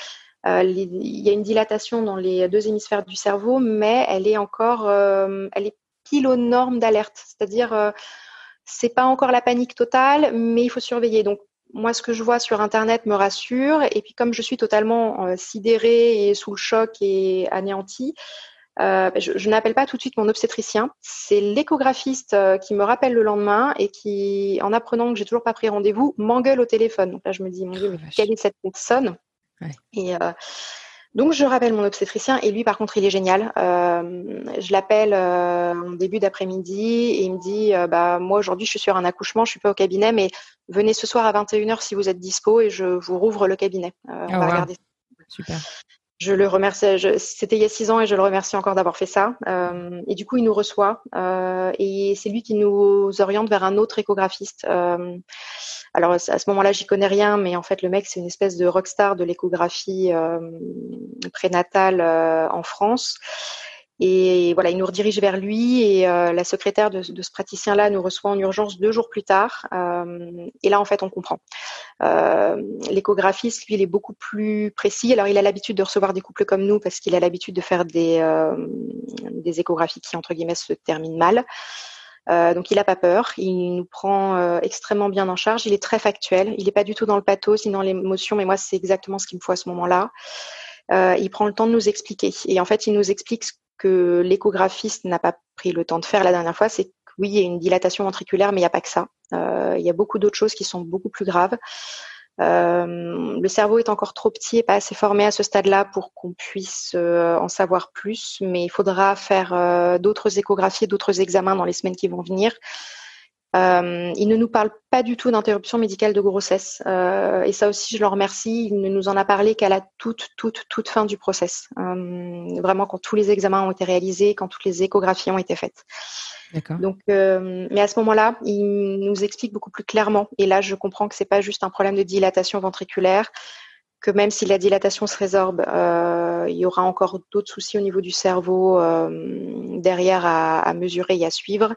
euh, il y a une dilatation dans les deux hémisphères du cerveau, mais elle est encore, euh, elle est pile aux normes d'alerte. C'est-à-dire, euh, c'est pas encore la panique totale, mais il faut surveiller. Donc, moi, ce que je vois sur Internet me rassure. Et puis, comme je suis totalement sidérée et sous le choc et anéantie, euh, je, je n'appelle pas tout de suite mon obstétricien. C'est l'échographiste qui me rappelle le lendemain et qui, en apprenant que j'ai toujours pas pris rendez-vous, m'engueule au téléphone. Donc là, je me dis, mon Dieu, mais quelle est cette personne? Et euh, donc je rappelle mon obstétricien et lui par contre il est génial. Euh, je l'appelle euh, en début d'après-midi et il me dit bah moi aujourd'hui je suis sur un accouchement, je suis pas au cabinet mais venez ce soir à 21h si vous êtes dispo et je vous rouvre le cabinet. on va ah, regarder. Super. Je le remercie. C'était il y a six ans et je le remercie encore d'avoir fait ça. Euh, et du coup, il nous reçoit euh, et c'est lui qui nous oriente vers un autre échographiste. Euh, alors à ce moment-là, j'y connais rien, mais en fait, le mec, c'est une espèce de rockstar de l'échographie euh, prénatale euh, en France. Et voilà, il nous redirige vers lui et euh, la secrétaire de, de ce praticien-là nous reçoit en urgence deux jours plus tard. Euh, et là, en fait, on comprend. Euh, L'échographiste, lui, il est beaucoup plus précis. Alors, il a l'habitude de recevoir des couples comme nous parce qu'il a l'habitude de faire des, euh, des échographies qui, entre guillemets, se terminent mal. Euh, donc il n'a pas peur, il nous prend extrêmement bien en charge, il est très factuel, il n'est pas du tout dans le pathos ni dans l'émotion, mais moi c'est exactement ce qu'il me faut à ce moment-là. Euh, il prend le temps de nous expliquer. Et en fait, il nous explique que l'échographiste n'a pas pris le temps de faire la dernière fois, c'est que oui, il y a une dilatation ventriculaire, mais il n'y a pas que ça. Euh, il y a beaucoup d'autres choses qui sont beaucoup plus graves. Euh, le cerveau est encore trop petit et pas assez formé à ce stade-là pour qu'on puisse euh, en savoir plus, mais il faudra faire euh, d'autres échographies, d'autres examens dans les semaines qui vont venir. Euh, ils ne nous parlent pas du tout d'interruption médicale de grossesse. Euh, et ça aussi, je leur remercie. Il ne nous en a parlé qu'à la toute, toute, toute fin du process. Euh, vraiment, quand tous les examens ont été réalisés, quand toutes les échographies ont été faites. Donc, euh, mais à ce moment-là, il nous explique beaucoup plus clairement. Et là, je comprends que c'est pas juste un problème de dilatation ventriculaire, que même si la dilatation se résorbe, euh, il y aura encore d'autres soucis au niveau du cerveau euh, derrière à, à, mesurer et à suivre,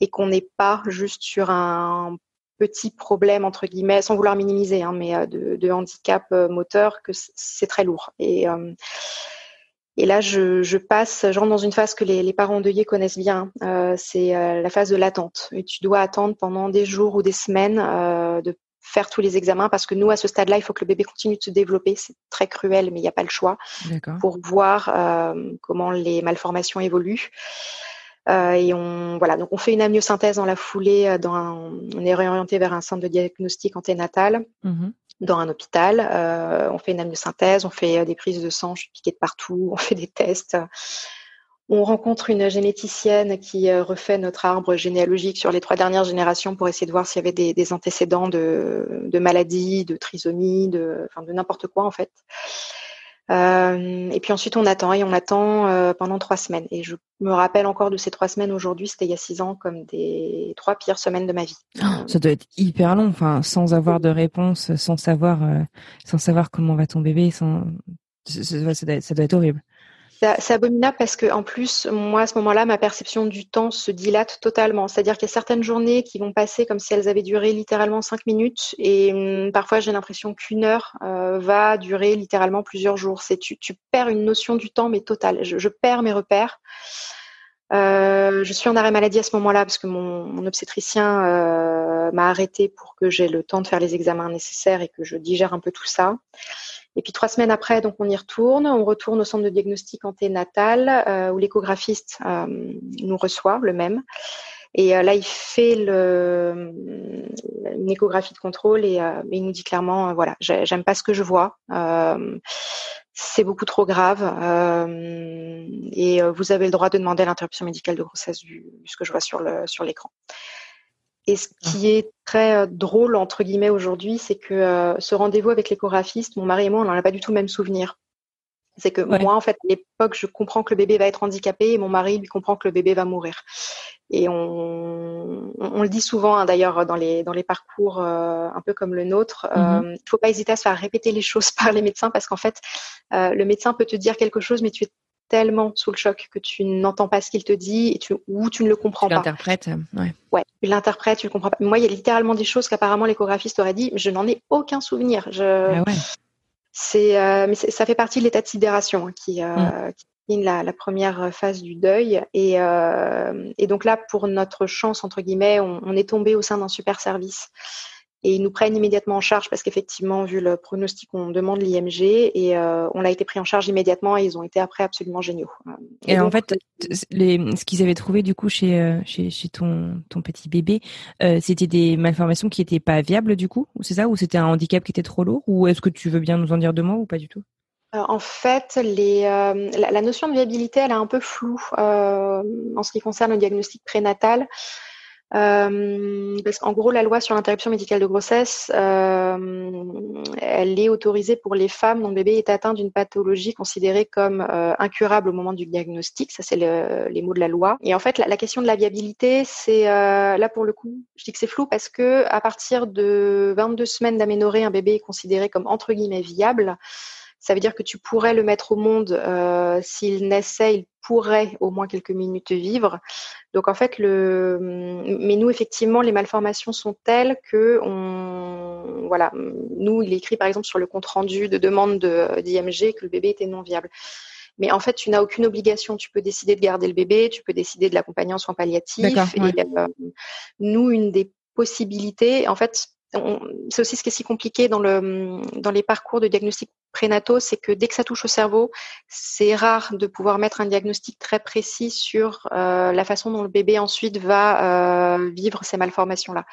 et qu'on n'est pas juste sur un petit problème entre guillemets, sans vouloir minimiser, hein, mais euh, de, de, handicap euh, moteur, que c'est très lourd. Et euh, et là, je, je, passe, je rentre dans une phase que les, les parents endeuillés connaissent bien. Euh, c'est la phase de l'attente. Et tu dois attendre pendant des jours ou des semaines euh, de faire tous les examens parce que nous, à ce stade-là, il faut que le bébé continue de se développer. C'est très cruel, mais il n'y a pas le choix pour voir comment les malformations évoluent. Euh, et on voilà, donc on fait une amniosynthèse dans la foulée. Dans un, on est réorienté vers un centre de diagnostic anténatal. Mmh dans un hôpital. Euh, on fait une amniosynthèse, on fait des prises de sang, je suis piquée de partout, on fait des tests. On rencontre une généticienne qui euh, refait notre arbre généalogique sur les trois dernières générations pour essayer de voir s'il y avait des, des antécédents de, de, maladies, de trisomie, de, enfin de n'importe quoi en fait. Euh, et puis ensuite, on attend et on attend euh, pendant trois semaines. Et je me rappelle encore de ces trois semaines aujourd'hui, c'était il y a six ans, comme des trois pires semaines de ma vie. Oh, ça doit être hyper long, enfin, sans avoir de réponse, sans savoir, euh, sans savoir comment va ton bébé, sans, ça, doit être horrible. C'est abominable parce que en plus, moi à ce moment-là, ma perception du temps se dilate totalement. C'est-à-dire qu'il y a certaines journées qui vont passer comme si elles avaient duré littéralement cinq minutes, et hum, parfois j'ai l'impression qu'une heure euh, va durer littéralement plusieurs jours. C'est tu, tu, perds une notion du temps mais totale. Je, je perds mes repères. Euh, je suis en arrêt maladie à ce moment-là parce que mon, mon obstétricien euh, m'a arrêté pour que j'ai le temps de faire les examens nécessaires et que je digère un peu tout ça. Et puis trois semaines après, donc on y retourne. On retourne au centre de diagnostic anténatal euh, où l'échographiste euh, nous reçoit, le même. Et euh, là, il fait le, une échographie de contrôle et euh, il nous dit clairement, euh, voilà, j'aime pas ce que je vois. C'est beaucoup trop grave et vous avez le droit de demander l'interruption médicale de grossesse vu, ce que je vois sur le sur l'écran. Et ce ah. qui est très euh, drôle, entre guillemets, aujourd'hui, c'est que euh, ce rendez-vous avec l'échographiste, mon mari et moi, on n'en a pas du tout le même souvenir. C'est que ouais. moi, en fait, à l'époque, je comprends que le bébé va être handicapé et mon mari, lui, comprend que le bébé va mourir. Et on, on le dit souvent, hein, d'ailleurs, dans les, dans les parcours euh, un peu comme le nôtre, il mm -hmm. euh, faut pas hésiter à se faire répéter les choses par les médecins parce qu'en fait, euh, le médecin peut te dire quelque chose, mais tu es tellement sous le choc que tu n'entends pas ce qu'il te dit et tu, ou tu ne le comprends tu pas. L'interprète, ouais. Ouais, tu l'interprètes, tu le comprends pas. Moi, il y a littéralement des choses qu'apparemment l'échographiste aurait dit, je n'en ai aucun souvenir. Je... Ah ouais. C'est, euh, mais ça fait partie de l'état de sidération hein, qui, euh, mm. qui la, la, première phase du deuil. Et, euh, et, donc là, pour notre chance entre guillemets, on, on est tombé au sein d'un super service et ils nous prennent immédiatement en charge parce qu'effectivement, vu le pronostic, on demande l'IMG et euh, on l'a été pris en charge immédiatement et ils ont été après absolument géniaux. Et, et donc, en fait, les, ce qu'ils avaient trouvé du coup chez, euh, chez, chez ton, ton petit bébé, euh, c'était des malformations qui n'étaient pas viables du coup, c'est ça? Ou c'était un handicap qui était trop lourd? Ou est-ce que tu veux bien nous en dire deux mots ou pas du tout? En fait, euh, la, notion de viabilité, elle est un peu floue euh, en ce qui concerne le diagnostic prénatal. Euh, parce qu'en gros, la loi sur l'interruption médicale de grossesse, euh, elle est autorisée pour les femmes dont le bébé est atteint d'une pathologie considérée comme euh, incurable au moment du diagnostic. Ça, c'est le, les mots de la loi. Et en fait, la, la question de la viabilité, c'est euh, là pour le coup, je dis que c'est flou parce que à partir de 22 semaines d'aménorrhée, un bébé est considéré comme entre guillemets viable. Ça veut dire que tu pourrais le mettre au monde euh, s'il naissait, il pourrait au moins quelques minutes vivre. Donc en fait, le, mais nous effectivement, les malformations sont telles que on, voilà, nous il est écrit par exemple sur le compte rendu de demande d'IMG que le bébé était non viable. Mais en fait, tu n'as aucune obligation. Tu peux décider de garder le bébé, tu peux décider de l'accompagner en soins palliatifs. Ouais. Et euh, nous, une des possibilités, en fait, c'est aussi ce qui est si compliqué dans, le, dans les parcours de diagnostic prénataux, c'est que dès que ça touche au cerveau, c'est rare de pouvoir mettre un diagnostic très précis sur euh, la façon dont le bébé ensuite va euh, vivre ces malformations-là.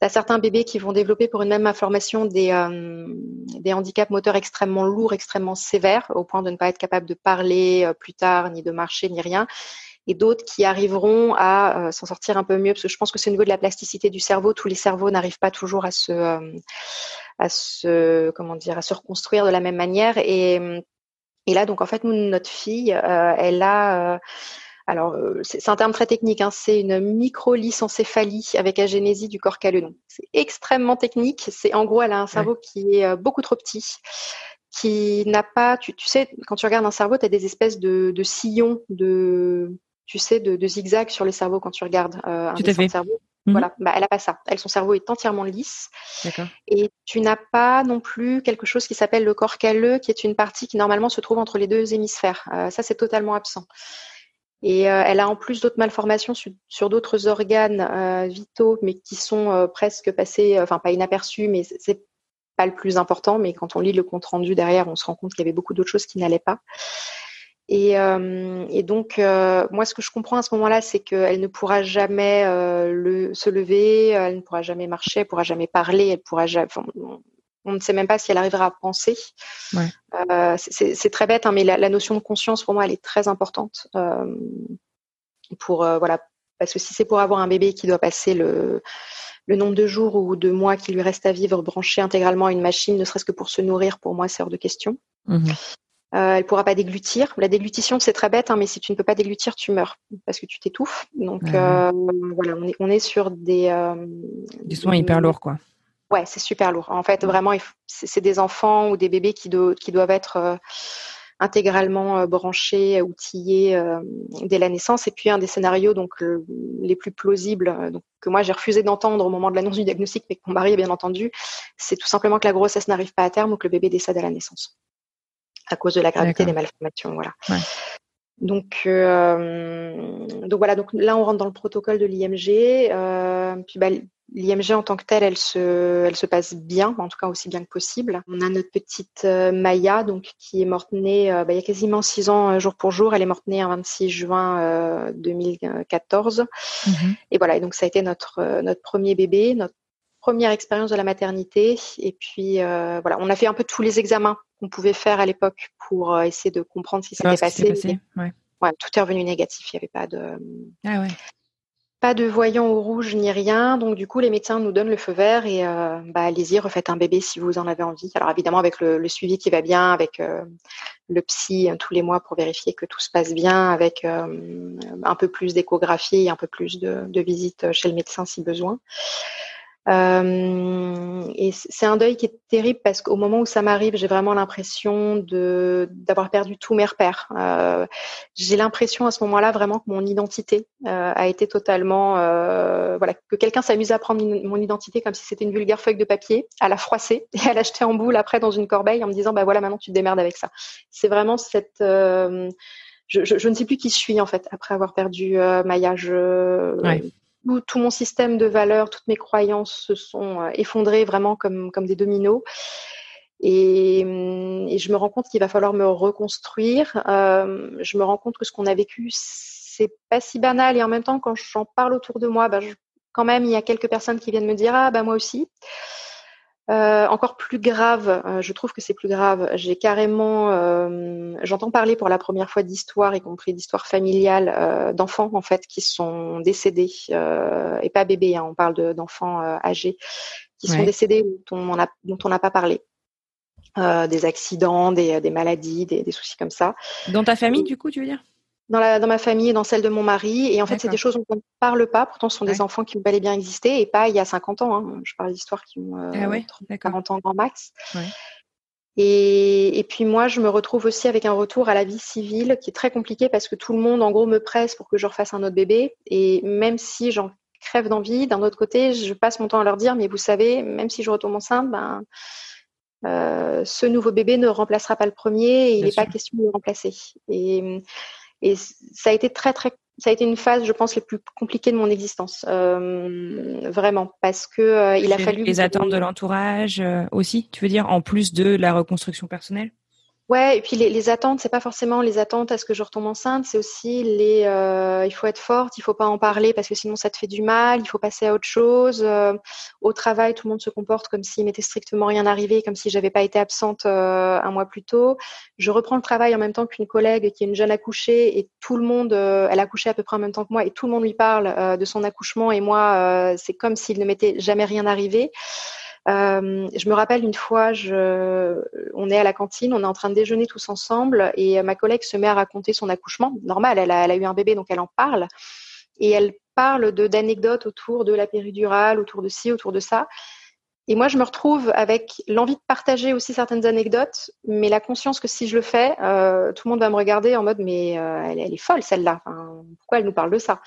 Tu as certains bébés qui vont développer pour une même malformation des, euh, des handicaps moteurs extrêmement lourds, extrêmement sévères, au point de ne pas être capable de parler plus tard, ni de marcher, ni rien. Et d'autres qui arriveront à s'en sortir un peu mieux, parce que je pense que c'est au niveau de la plasticité du cerveau. Tous les cerveaux n'arrivent pas toujours à se, à se, comment dire, à se reconstruire de la même manière. Et, et là, donc en fait, nous, notre fille, elle a alors, euh, c'est un terme très technique, hein, c'est une microlysencéphalie avec agénésie du corps calleux. C'est extrêmement technique. C'est en gros, elle a un cerveau qui est euh, beaucoup trop petit, qui n'a pas, tu, sais, quand tu regardes un cerveau, tu as des espèces de, sillons, de, tu sais, de, de zigzags sur le cerveau quand tu regardes euh, un dessin de cerveau. Mhm. Voilà, bah, elle a pas ça. Elle, son cerveau est entièrement lisse. Et tu n'as pas non plus quelque chose qui s'appelle le corps calleux, qui est une partie qui normalement se trouve entre les deux hémisphères. ça, c'est totalement absent. Et euh, elle a en plus d'autres malformations sur, d'autres organes euh, vitaux, mais qui sont euh, presque passés, enfin pas inaperçus, mais c'est pas le plus important. Mais quand on lit le compte rendu derrière, on se rend compte qu'il y avait beaucoup d'autres choses qui n'allaient pas. Et, et donc, moi, ce que je comprends à ce moment-là, c'est qu'elle ne pourra jamais le, se lever, elle ne pourra jamais marcher, elle ne pourra jamais parler, elle pourra jamais, on ne sait même pas si elle arrivera à penser. Euh, c'est très bête, hein, mais la, notion de conscience pour moi, elle est très importante. Euh, pour euh, voilà, parce que si c'est pour avoir un bébé qui doit passer le, nombre de jours ou de mois qui lui reste à vivre branché intégralement à une machine, ne serait-ce que pour se nourrir, pour moi, c'est hors de question. Mhm. Elle elle pourra pas déglutir. La déglutition, c'est très bête, hein, mais si tu ne peux pas déglutir, tu meurs parce que tu t'étouffes. Donc voilà, on est, sur des des soins hyper lourds, quoi. Ouais, c'est super lourd. En fait, vraiment, c'est des enfants ou des bébés qui, doivent être euh, intégralement euh, branchés, outillés euh, dès la naissance. Et puis un des scénarios donc les plus plausibles, que moi j'ai refusé d'entendre au moment de l'annonce du diagnostic, mais que mon mari a bien entendu, c'est tout simplement que la grossesse n'arrive pas à terme ou que le bébé décède à la naissance à cause de la gravité des malformations. Voilà. Donc, donc voilà. Donc là, on rentre dans le protocole de l'IMG. puis bah, L'IMG en tant que telle, elle se, elle se passe bien, en tout cas aussi bien que possible. On a notre petite euh, Maya, donc qui est morte née euh, bah, il y a quasiment six ans euh, jour pour jour. Elle est morte née un 26 juin 2014. Mhm. Et voilà, et donc ça a été notre notre premier bébé, notre première expérience de la maternité. Et puis voilà, on a fait un peu tous les examens qu'on pouvait faire à l'époque pour essayer de comprendre ce qui s'était passé. Ouais. tout est revenu négatif. Il n'y avait pas de. Ah ouais pas de voyant au rouge ni rien. Donc du coup, les médecins nous donnent le feu vert et euh, bah, allez-y, refaites un bébé si vous en avez envie. Alors évidemment avec le, suivi qui va bien, avec euh, le psy euh, tous les mois pour vérifier que tout se passe bien, avec un peu plus d'échographie, un peu plus de, de visites chez le médecin si besoin. Euh, et c'est un deuil qui est terrible parce qu'au moment où ça m'arrive, j'ai vraiment l'impression de d'avoir perdu tous mes repères. Euh, j'ai l'impression à ce moment-là vraiment que mon identité euh, a été totalement, voilà, que quelqu'un s'amuse à prendre mon identité comme si c'était une vulgaire feuille de papier, à la froisser et à l'acheter en boule après dans une corbeille en me disant bah voilà maintenant tu te démerdes avec ça. C'est vraiment cette je, ne sais plus qui je suis en fait après avoir perdu Maya. Je, tout, mon système de valeurs, toutes mes croyances se sont euh, effondrées vraiment comme, des dominos. Et, je me rends compte qu'il va falloir me reconstruire. Euh, je me rends compte que ce qu'on a vécu, c'est pas si banal. Et en même temps, quand j'en parle autour de moi, bah, quand même, il y a quelques personnes qui viennent me dire ah bah moi aussi. Euh, encore plus grave, euh, je trouve que c'est plus grave. J'ai carrément, euh, j'entends parler pour la première fois d'histoires, y compris d'histoires familiales d'enfants en fait qui sont décédés et pas bébés. Hein, on parle d'enfants âgés qui sont décédés dont on n'a pas parlé. des accidents, des, des maladies, des, des, soucis comme ça. Dans ta famille, du coup, tu veux dire? Dans, la, dans ma famille et dans celle de mon mari. Et en fait, c'est des choses dont on ne parle pas. Pourtant, ce sont des enfants qui bel et bien existé et pas il y a 50 ans. Hein. Je parle d'histoires qui ont euh, 40 ah ans grand max. Et, et, puis moi, je me retrouve aussi avec un retour à la vie civile qui est très compliqué parce que tout le monde, en gros, me presse pour que je refasse un autre bébé. Et même si j'en crève d'envie, d'un autre côté, je passe mon temps à leur dire, mais vous savez, même si je retombe enceinte, ben, euh, ce nouveau bébé ne remplacera pas le premier et il n'est pas question de le remplacer. Et et ça a été très très ça a été une phase, je pense, les plus compliquées de mon existence, euh, vraiment, parce que euh, il a fallu les attentes de l'entourage euh, aussi. Tu veux dire en plus de la reconstruction personnelle? Ouais, et puis les, les attentes, c'est pas forcément les attentes à ce que je retombe enceinte, c'est aussi les. Euh, il faut être forte, il faut pas en parler parce que sinon ça te fait du mal. Il faut passer à autre chose. Euh, au travail, tout le monde se comporte comme s'il m'était strictement rien arrivé, comme si j'avais pas été absente euh, un mois plus tôt. Je reprends le travail en même temps qu'une collègue qui est une jeune accouchée et tout le monde, elle a accouché à peu près en même temps que moi et tout le monde lui parle de son accouchement et moi, c'est comme s'il ne m'était jamais rien arrivé. Euh, je me rappelle une fois, on est à la cantine, on est en train de déjeuner tous ensemble et ma collègue se met à raconter son accouchement. Normal, elle a, eu un bébé, donc elle en parle. Et elle parle d'anecdotes autour de la péridurale, autour de ci, autour de ça. Et moi, je me retrouve avec l'envie de partager aussi certaines anecdotes, mais la conscience que si je le fais, euh, tout le monde va me regarder en mode mais euh, elle, est folle celle-là. Pourquoi elle nous parle de ça?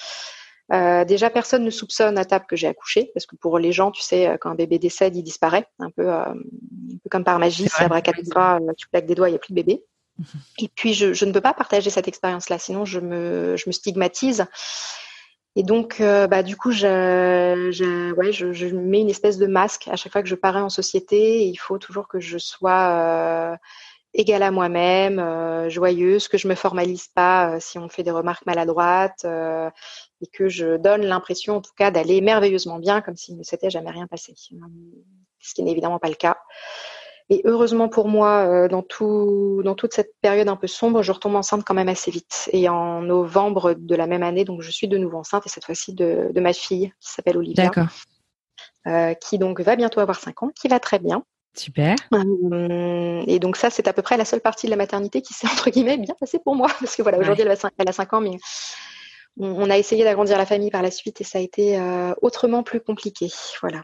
Euh, déjà, personne ne soupçonne à table que j'ai accouché, parce que pour les gens, tu sais, euh, quand un bébé décède, il disparaît, un peu, euh, un peu comme par magie. Si abracadabra, tu plaques des doigts, il n'y a plus de bébé. Mhm. Et puis, je, je, ne peux pas partager cette expérience-là, sinon je me, je me stigmatise. Et donc, euh, bah, du coup, je, je, ouais, je, je, mets une espèce de masque à chaque fois que je parais en société. Il faut toujours que je sois égale à moi-même, euh, joyeuse, que je me formalise pas si on fait des remarques maladroites, et que je donne l'impression en tout cas d'aller merveilleusement bien comme s'il ne s'était jamais rien passé, ce qui n'est évidemment pas le cas. Et heureusement pour moi, euh, dans, tout, dans toute cette période un peu sombre, je retombe enceinte quand même assez vite. Et en novembre de la même année, donc je suis de nouveau enceinte, et cette fois-ci de, de ma fille, qui s'appelle Olivia. Euh, qui donc va bientôt avoir 5 ans, qui va très bien. Super. Euh, et donc ça, c'est à peu près la seule partie de la maternité qui s'est entre guillemets bien passée pour moi, parce que voilà, aujourd'hui elle, elle, a 5 ans, mais on, a essayé d'agrandir la famille par la suite et ça a été euh, autrement plus compliqué. Voilà.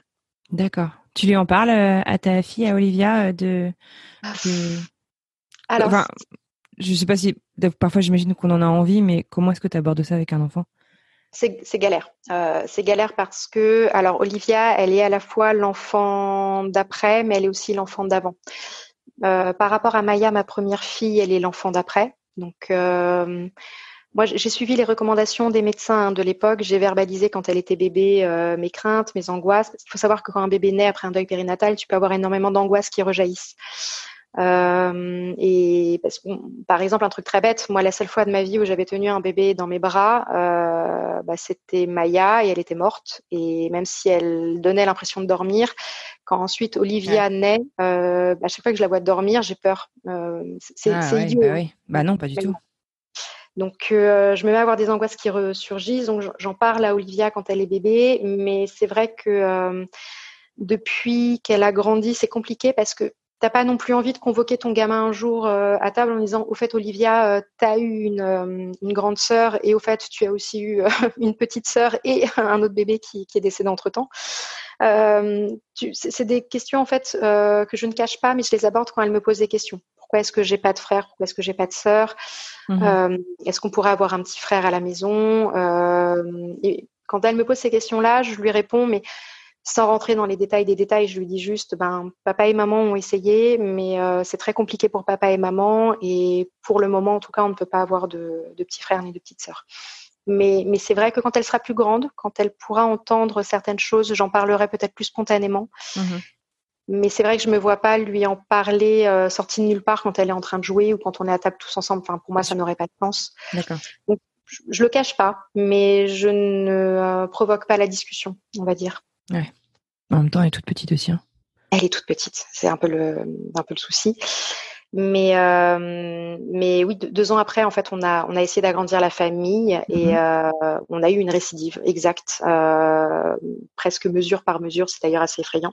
D'accord. Tu lui en parles euh, à ta fille, à Olivia, euh, de. Alors, enfin, je sais pas si parfois j'imagine qu'on en a envie, mais comment est-ce que tu abordes ça avec un enfant? C'est galère. Euh, c'est galère parce que, alors Olivia, elle est à la fois l'enfant d'après, mais elle est aussi l'enfant d'avant. Euh, par rapport à Maya, ma première fille, elle est l'enfant d'après. Donc, euh, moi, j'ai suivi les recommandations des médecins de l'époque. J'ai verbalisé quand elle était bébé mes craintes, mes angoisses. Il faut savoir que quand un bébé naît après un deuil périnatal, tu peux avoir énormément d'angoisses qui rejaillissent. Euh, et parce que, par exemple, un truc très bête, moi, la seule fois de ma vie où j'avais tenu un bébé dans mes bras, euh, bah, c'était Maya et elle était morte. Et même si elle donnait l'impression de dormir, quand ensuite Olivia naît, euh, bah, à chaque fois que je la vois dormir, j'ai peur. Euh, c'est ah, idiot. Bah, oui. bah non, pas du tout. Donc, euh, je me mets à avoir des angoisses qui ressurgissent. Donc, j'en parle à Olivia quand elle est bébé. Mais c'est vrai que euh, depuis qu'elle a grandi, c'est compliqué parce que t'as pas non plus envie de convoquer ton gamin un jour euh, à table en disant au fait Olivia euh, tu as eu une, euh, une, grande sœur et au fait tu as aussi eu une petite sœur et un autre bébé qui, qui est décédé entre temps c'est des questions en fait que je ne cache pas mais je les aborde quand elle me pose des questions. Pourquoi est-ce que j'ai pas de frère? Pourquoi est-ce que j'ai pas de sœur? Mmh. euh, Est-ce qu'on pourrait avoir un petit frère à la maison? Euh, et Quand elle me pose ces questions-là, je lui réponds, mais sans rentrer dans les détails des détails, je lui dis juste, ben, papa et maman ont essayé, mais euh, c'est très compliqué pour papa et maman, et pour le moment, en tout cas, on ne peut pas avoir de, de petits frères ni de petites sœurs. Mais, mais c'est vrai que quand elle sera plus grande, quand elle pourra entendre certaines choses, j'en parlerai peut-être plus spontanément. Mmh. Mais c'est vrai que je me vois pas lui en parler euh, sortie de nulle part quand elle est en train de jouer ou quand on est à table tous ensemble. Enfin, pour moi, ça n'aurait pas de sens. D'accord. Donc, je, je, le cache pas, mais je ne euh, provoque pas la discussion, on va dire. Ouais. En même temps, elle est toute petite aussi. Hein. Elle est toute petite. C'est un peu le, un peu le souci. Mais, euh, mais oui, deux ans après, en fait, on a, on a essayé d'agrandir la famille et mmh. euh, on a eu une récidive exacte, euh, presque mesure par mesure. C'est d'ailleurs assez effrayant.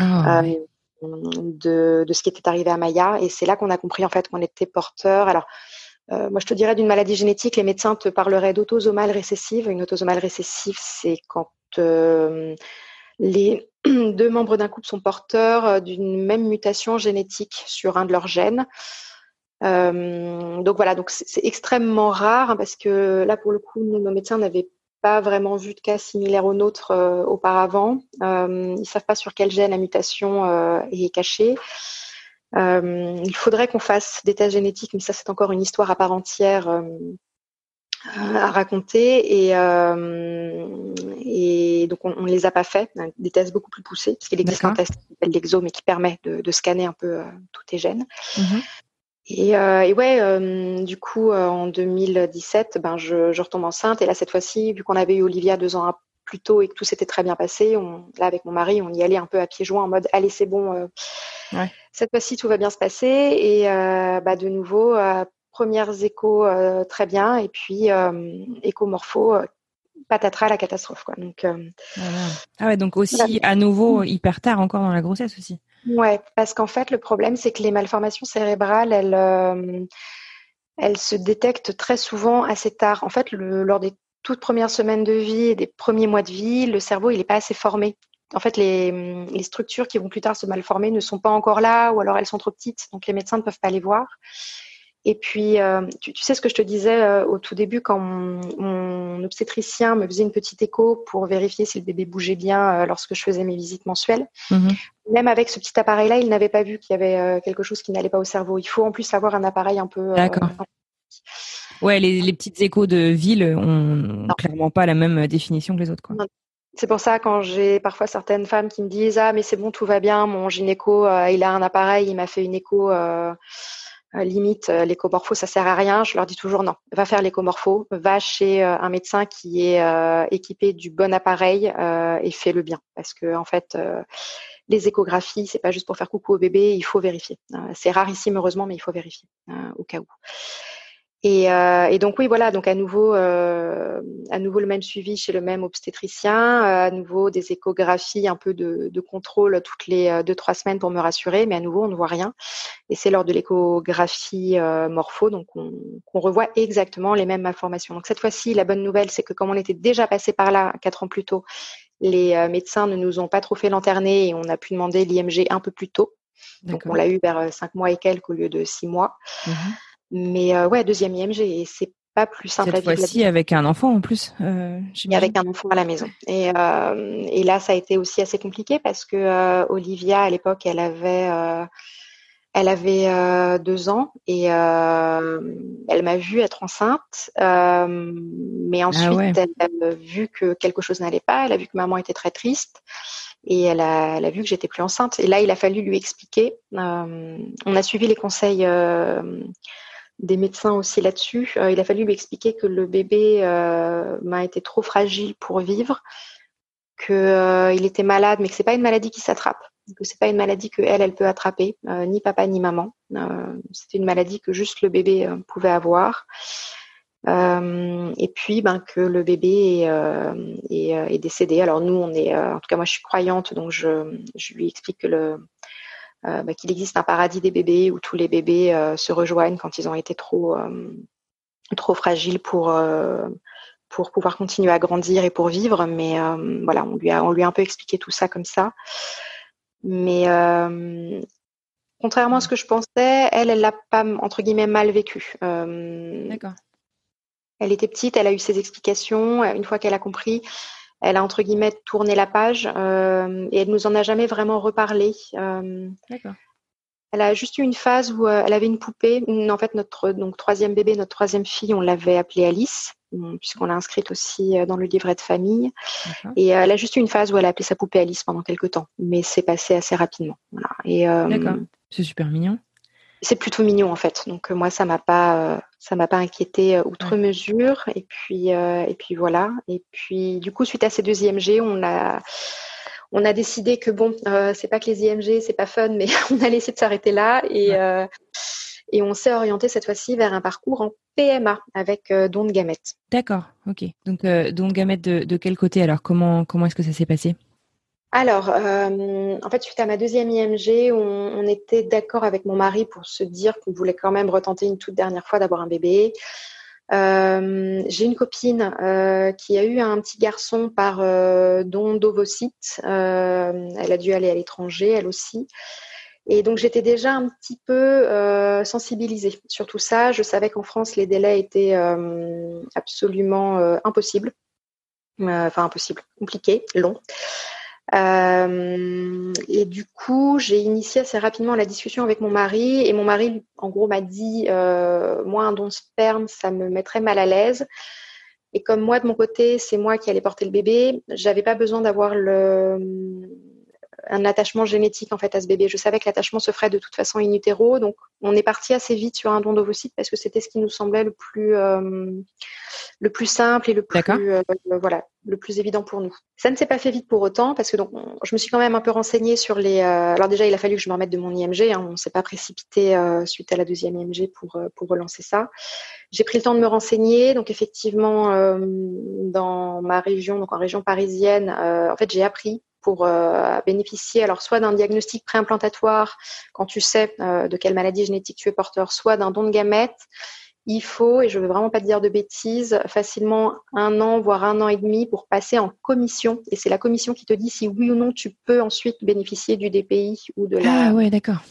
Oh, oui. de, de ce qui était arrivé à Maya. Et c'est là qu'on a compris en fait qu'on était porteur. Alors, moi, je te dirais d'une maladie génétique, les médecins te parleraient d'autosomale récessive. Une autosomale récessive, c'est quand les deux membres d'un couple sont porteurs euh, d'une même mutation génétique sur un de leurs gènes. Euh, donc voilà, donc c'est extrêmement rare hein, parce que là pour le coup, nos médecins n'avaient pas vraiment vu de cas similaires aux nôtres euh, auparavant. Ils savent pas sur quel gène la mutation est cachée. Il faudrait qu'on fasse des tests génétiques, mais ça c'est encore une histoire à part entière à raconter et, euh, et donc on, on les a pas fait des tests beaucoup plus poussés parce qu'il existe un test qui s'appelle l'Exo mais qui permet de, de, scanner un peu euh, tous tes gènes. Mmh. Et, et ouais, du coup, en 2017, ben, je, je, retombe enceinte. Et là, cette fois-ci, vu qu'on avait eu Olivia deux ans plus tôt et que tout s'était très bien passé, on, là, avec mon mari, on y allait un peu à pieds joints en mode, allez, c'est bon. Ouais. Cette fois-ci, tout va bien se passer. Et bah, de nouveau, premières échos très bien. Et puis, éco-morpho patatras la catastrophe quoi. Donc euh, ah ouais donc aussi à nouveau hyper tard encore dans la grossesse aussi. Ouais parce qu'en fait le problème c'est que les malformations cérébrales elles euh, elles se détectent très souvent assez tard. En fait le, lors des toutes premières semaines de vie et des premiers mois de vie le cerveau il n'est pas assez formé. En fait les, les structures qui vont plus tard se malformer ne sont pas encore là ou alors elles sont trop petites donc les médecins ne peuvent pas les voir. Et puis, euh, tu, sais ce que je te disais euh, au tout début quand mon, obstétricien me faisait une petite écho pour vérifier si le bébé bougeait bien euh, lorsque je faisais mes visites mensuelles. Mhm. Même avec ce petit appareil-là, il n'avait pas vu qu'il y avait quelque chose qui n'allait pas au cerveau. Il faut en plus avoir un appareil un peu. D'accord. ouais, les, petites échos de ville ont clairement pas la même définition que les autres. Quoi. C'est pour ça quand j'ai parfois certaines femmes qui me disent ah mais c'est bon tout va bien mon gynéco il a un appareil il m'a fait une écho euh, limite euh, l'écomorpho ça sert à rien, je leur dis toujours non, va faire l'écomorpho, va chez euh, un médecin qui est équipé du bon appareil et fais-le bien parce que en fait les échographies, c'est pas juste pour faire coucou au bébé, il faut vérifier. c'est rarissime heureusement, mais il faut vérifier au cas où. Et, euh, et, donc oui, voilà, donc à nouveau, euh, à nouveau le même suivi chez le même obstétricien, euh, à nouveau des échographies, un peu de, de contrôle toutes les euh, deux trois semaines pour me rassurer, mais à nouveau on ne voit rien. Et c'est lors de l'échographie euh, morpho, donc on, qu'on revoit exactement les mêmes informations. Donc cette fois-ci, la bonne nouvelle, c'est que comme on était déjà passé par là quatre ans plus tôt, les médecins ne nous ont pas trop fait lanterner et on a pu demander l'IMG un peu plus tôt. Donc on l'a eu vers cinq mois et quelques au lieu de six mois. Mmh mais euh, ouais, deuxième IMG, et c'est pas plus simple Cette à fois-ci avec un enfant en plus. Euh, avec un enfant à la maison. Et, euh, et là, ça a été aussi assez compliqué parce que euh, Olivia, à l'époque, elle avait, euh, elle avait euh, deux ans et elle m'a vu être enceinte. mais ah ensuite, elle a vu que quelque chose n'allait pas. Elle a vu que maman était très triste et elle a, elle a vu que j'étais plus enceinte. Et là, il a fallu lui expliquer. on a suivi les conseils des médecins aussi là-dessus. Euh, il a fallu lui expliquer que le bébé euh, m'a été trop fragile pour vivre, qu'il euh, était malade, mais que c'est pas une maladie qui s'attrape, que c'est pas une maladie que elle, elle peut attraper, ni papa ni maman. C'était une maladie que juste le bébé pouvait avoir. et puis, ben, que le bébé est, décédé. Alors nous, on est, en tout cas moi, je suis croyante, donc je, lui explique que le bah, qu'il existe un paradis des bébés où tous les bébés euh, se rejoignent quand ils ont été trop euh, trop fragiles pour pour pouvoir continuer à grandir et pour vivre. Mais voilà, on lui a on lui a un peu expliqué tout ça comme ça. Mais contrairement à ce que je pensais, elle, elle l'a pas entre guillemets mal vécu. D'accord. Elle était petite, elle a eu ses explications. Une fois qu'elle a compris, elle a entre guillemets tourné la page euh, et elle nous en a jamais vraiment reparlé. Euh, D'accord. Elle a juste eu une phase où euh, elle avait une poupée. En fait, notre donc troisième bébé, notre troisième fille, on l'avait appelée Alice, puisqu'on l'a inscrite aussi dans le livret de famille. Et elle a juste eu une phase où elle a appelé sa poupée Alice pendant quelques temps, mais c'est passé assez rapidement. Voilà. Et D'accord. C'est super mignon c'est plutôt mignon en fait. Donc euh, moi ça m'a pas euh, ça m'a pas inquiété euh, outre mesure. Et puis et puis voilà. Et puis du coup suite à ces deux IMG on a on a décidé que bon c'est pas que les IMG c'est pas fun mais on a laissé de s'arrêter là. Et et on s'est orienté cette fois-ci vers un parcours en PMA avec don de gamètes. D'accord, ok. Donc don de gamètes de, de quel côté alors? Comment comment est-ce que ça s'est passé? Alors, euh, en fait, suite à ma deuxième IMG, on, était d'accord avec mon mari pour se dire qu'on voulait quand même retenter une toute dernière fois d'avoir un bébé. Euh, j'ai une copine euh, qui a eu un petit garçon par don d'ovocytes. elle a dû aller à l'étranger, elle aussi. Et donc j'étais déjà un petit peu sensibilisée sur tout ça. Je savais qu'en France les délais étaient absolument impossibles, enfin impossibles, compliqués, longs. Euh, et du coup, j'ai initié assez rapidement la discussion avec mon mari. Et mon mari, en gros, m'a dit euh, Moi, un don de sperme, ça me mettrait mal à l'aise. Et comme moi, de mon côté, c'est moi qui allais porter le bébé, j'avais pas besoin d'avoir le, un attachement génétique en fait à ce bébé. Je savais que l'attachement se ferait de toute façon in utero, donc on est parti assez vite sur un don d'ovocytes parce que c'était ce qui nous semblait le plus euh, le plus simple et le plus euh, voilà le plus évident pour nous. Ça ne s'est pas fait vite pour autant parce que donc je me suis quand même un peu renseignée sur les. Euh, alors déjà il a fallu que je me remette de mon IMG. Hein, on s'est pas précipité suite à la deuxième IMG pour pour relancer ça. J'ai pris le temps de me renseigner. Donc effectivement dans ma région donc en région parisienne en fait j'ai appris pour euh, bénéficier alors soit d'un diagnostic préimplantatoire quand tu sais euh, de quelle maladie génétique tu es porteur, soit d'un don de gamètes. Il faut, et je ne veux vraiment pas te dire de bêtises, facilement un an, voire un an et demi pour passer en commission. Et c'est la commission qui te dit si oui ou non tu peux ensuite bénéficier du DPI ou de la. Ah ouais, d'accord.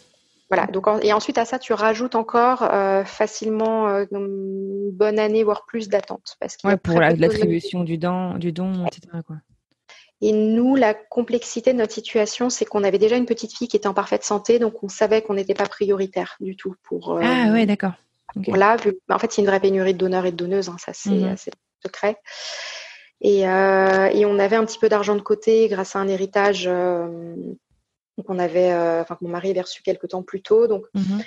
Voilà. Donc, et ensuite à ça, tu rajoutes encore euh, facilement une bonne année, voire plus d'attente. Parce ouais, pour l'attribution du don, du don, etc. Quoi. Et nous, la complexité de notre situation, c'est qu'on avait déjà une petite fille qui était en parfaite santé, donc on savait qu'on n'était pas prioritaire du tout pour. Euh, ah ouais, d'accord. Voilà, en fait, il y a une vraie pénurie de donneurs et de donneuses, hein, ça c'est mhm. secret. Et, euh, et, on avait un petit peu d'argent de côté grâce à un héritage euh, qu'on avait, enfin que mon mari avait reçu quelques temps plus tôt. Donc, mhm.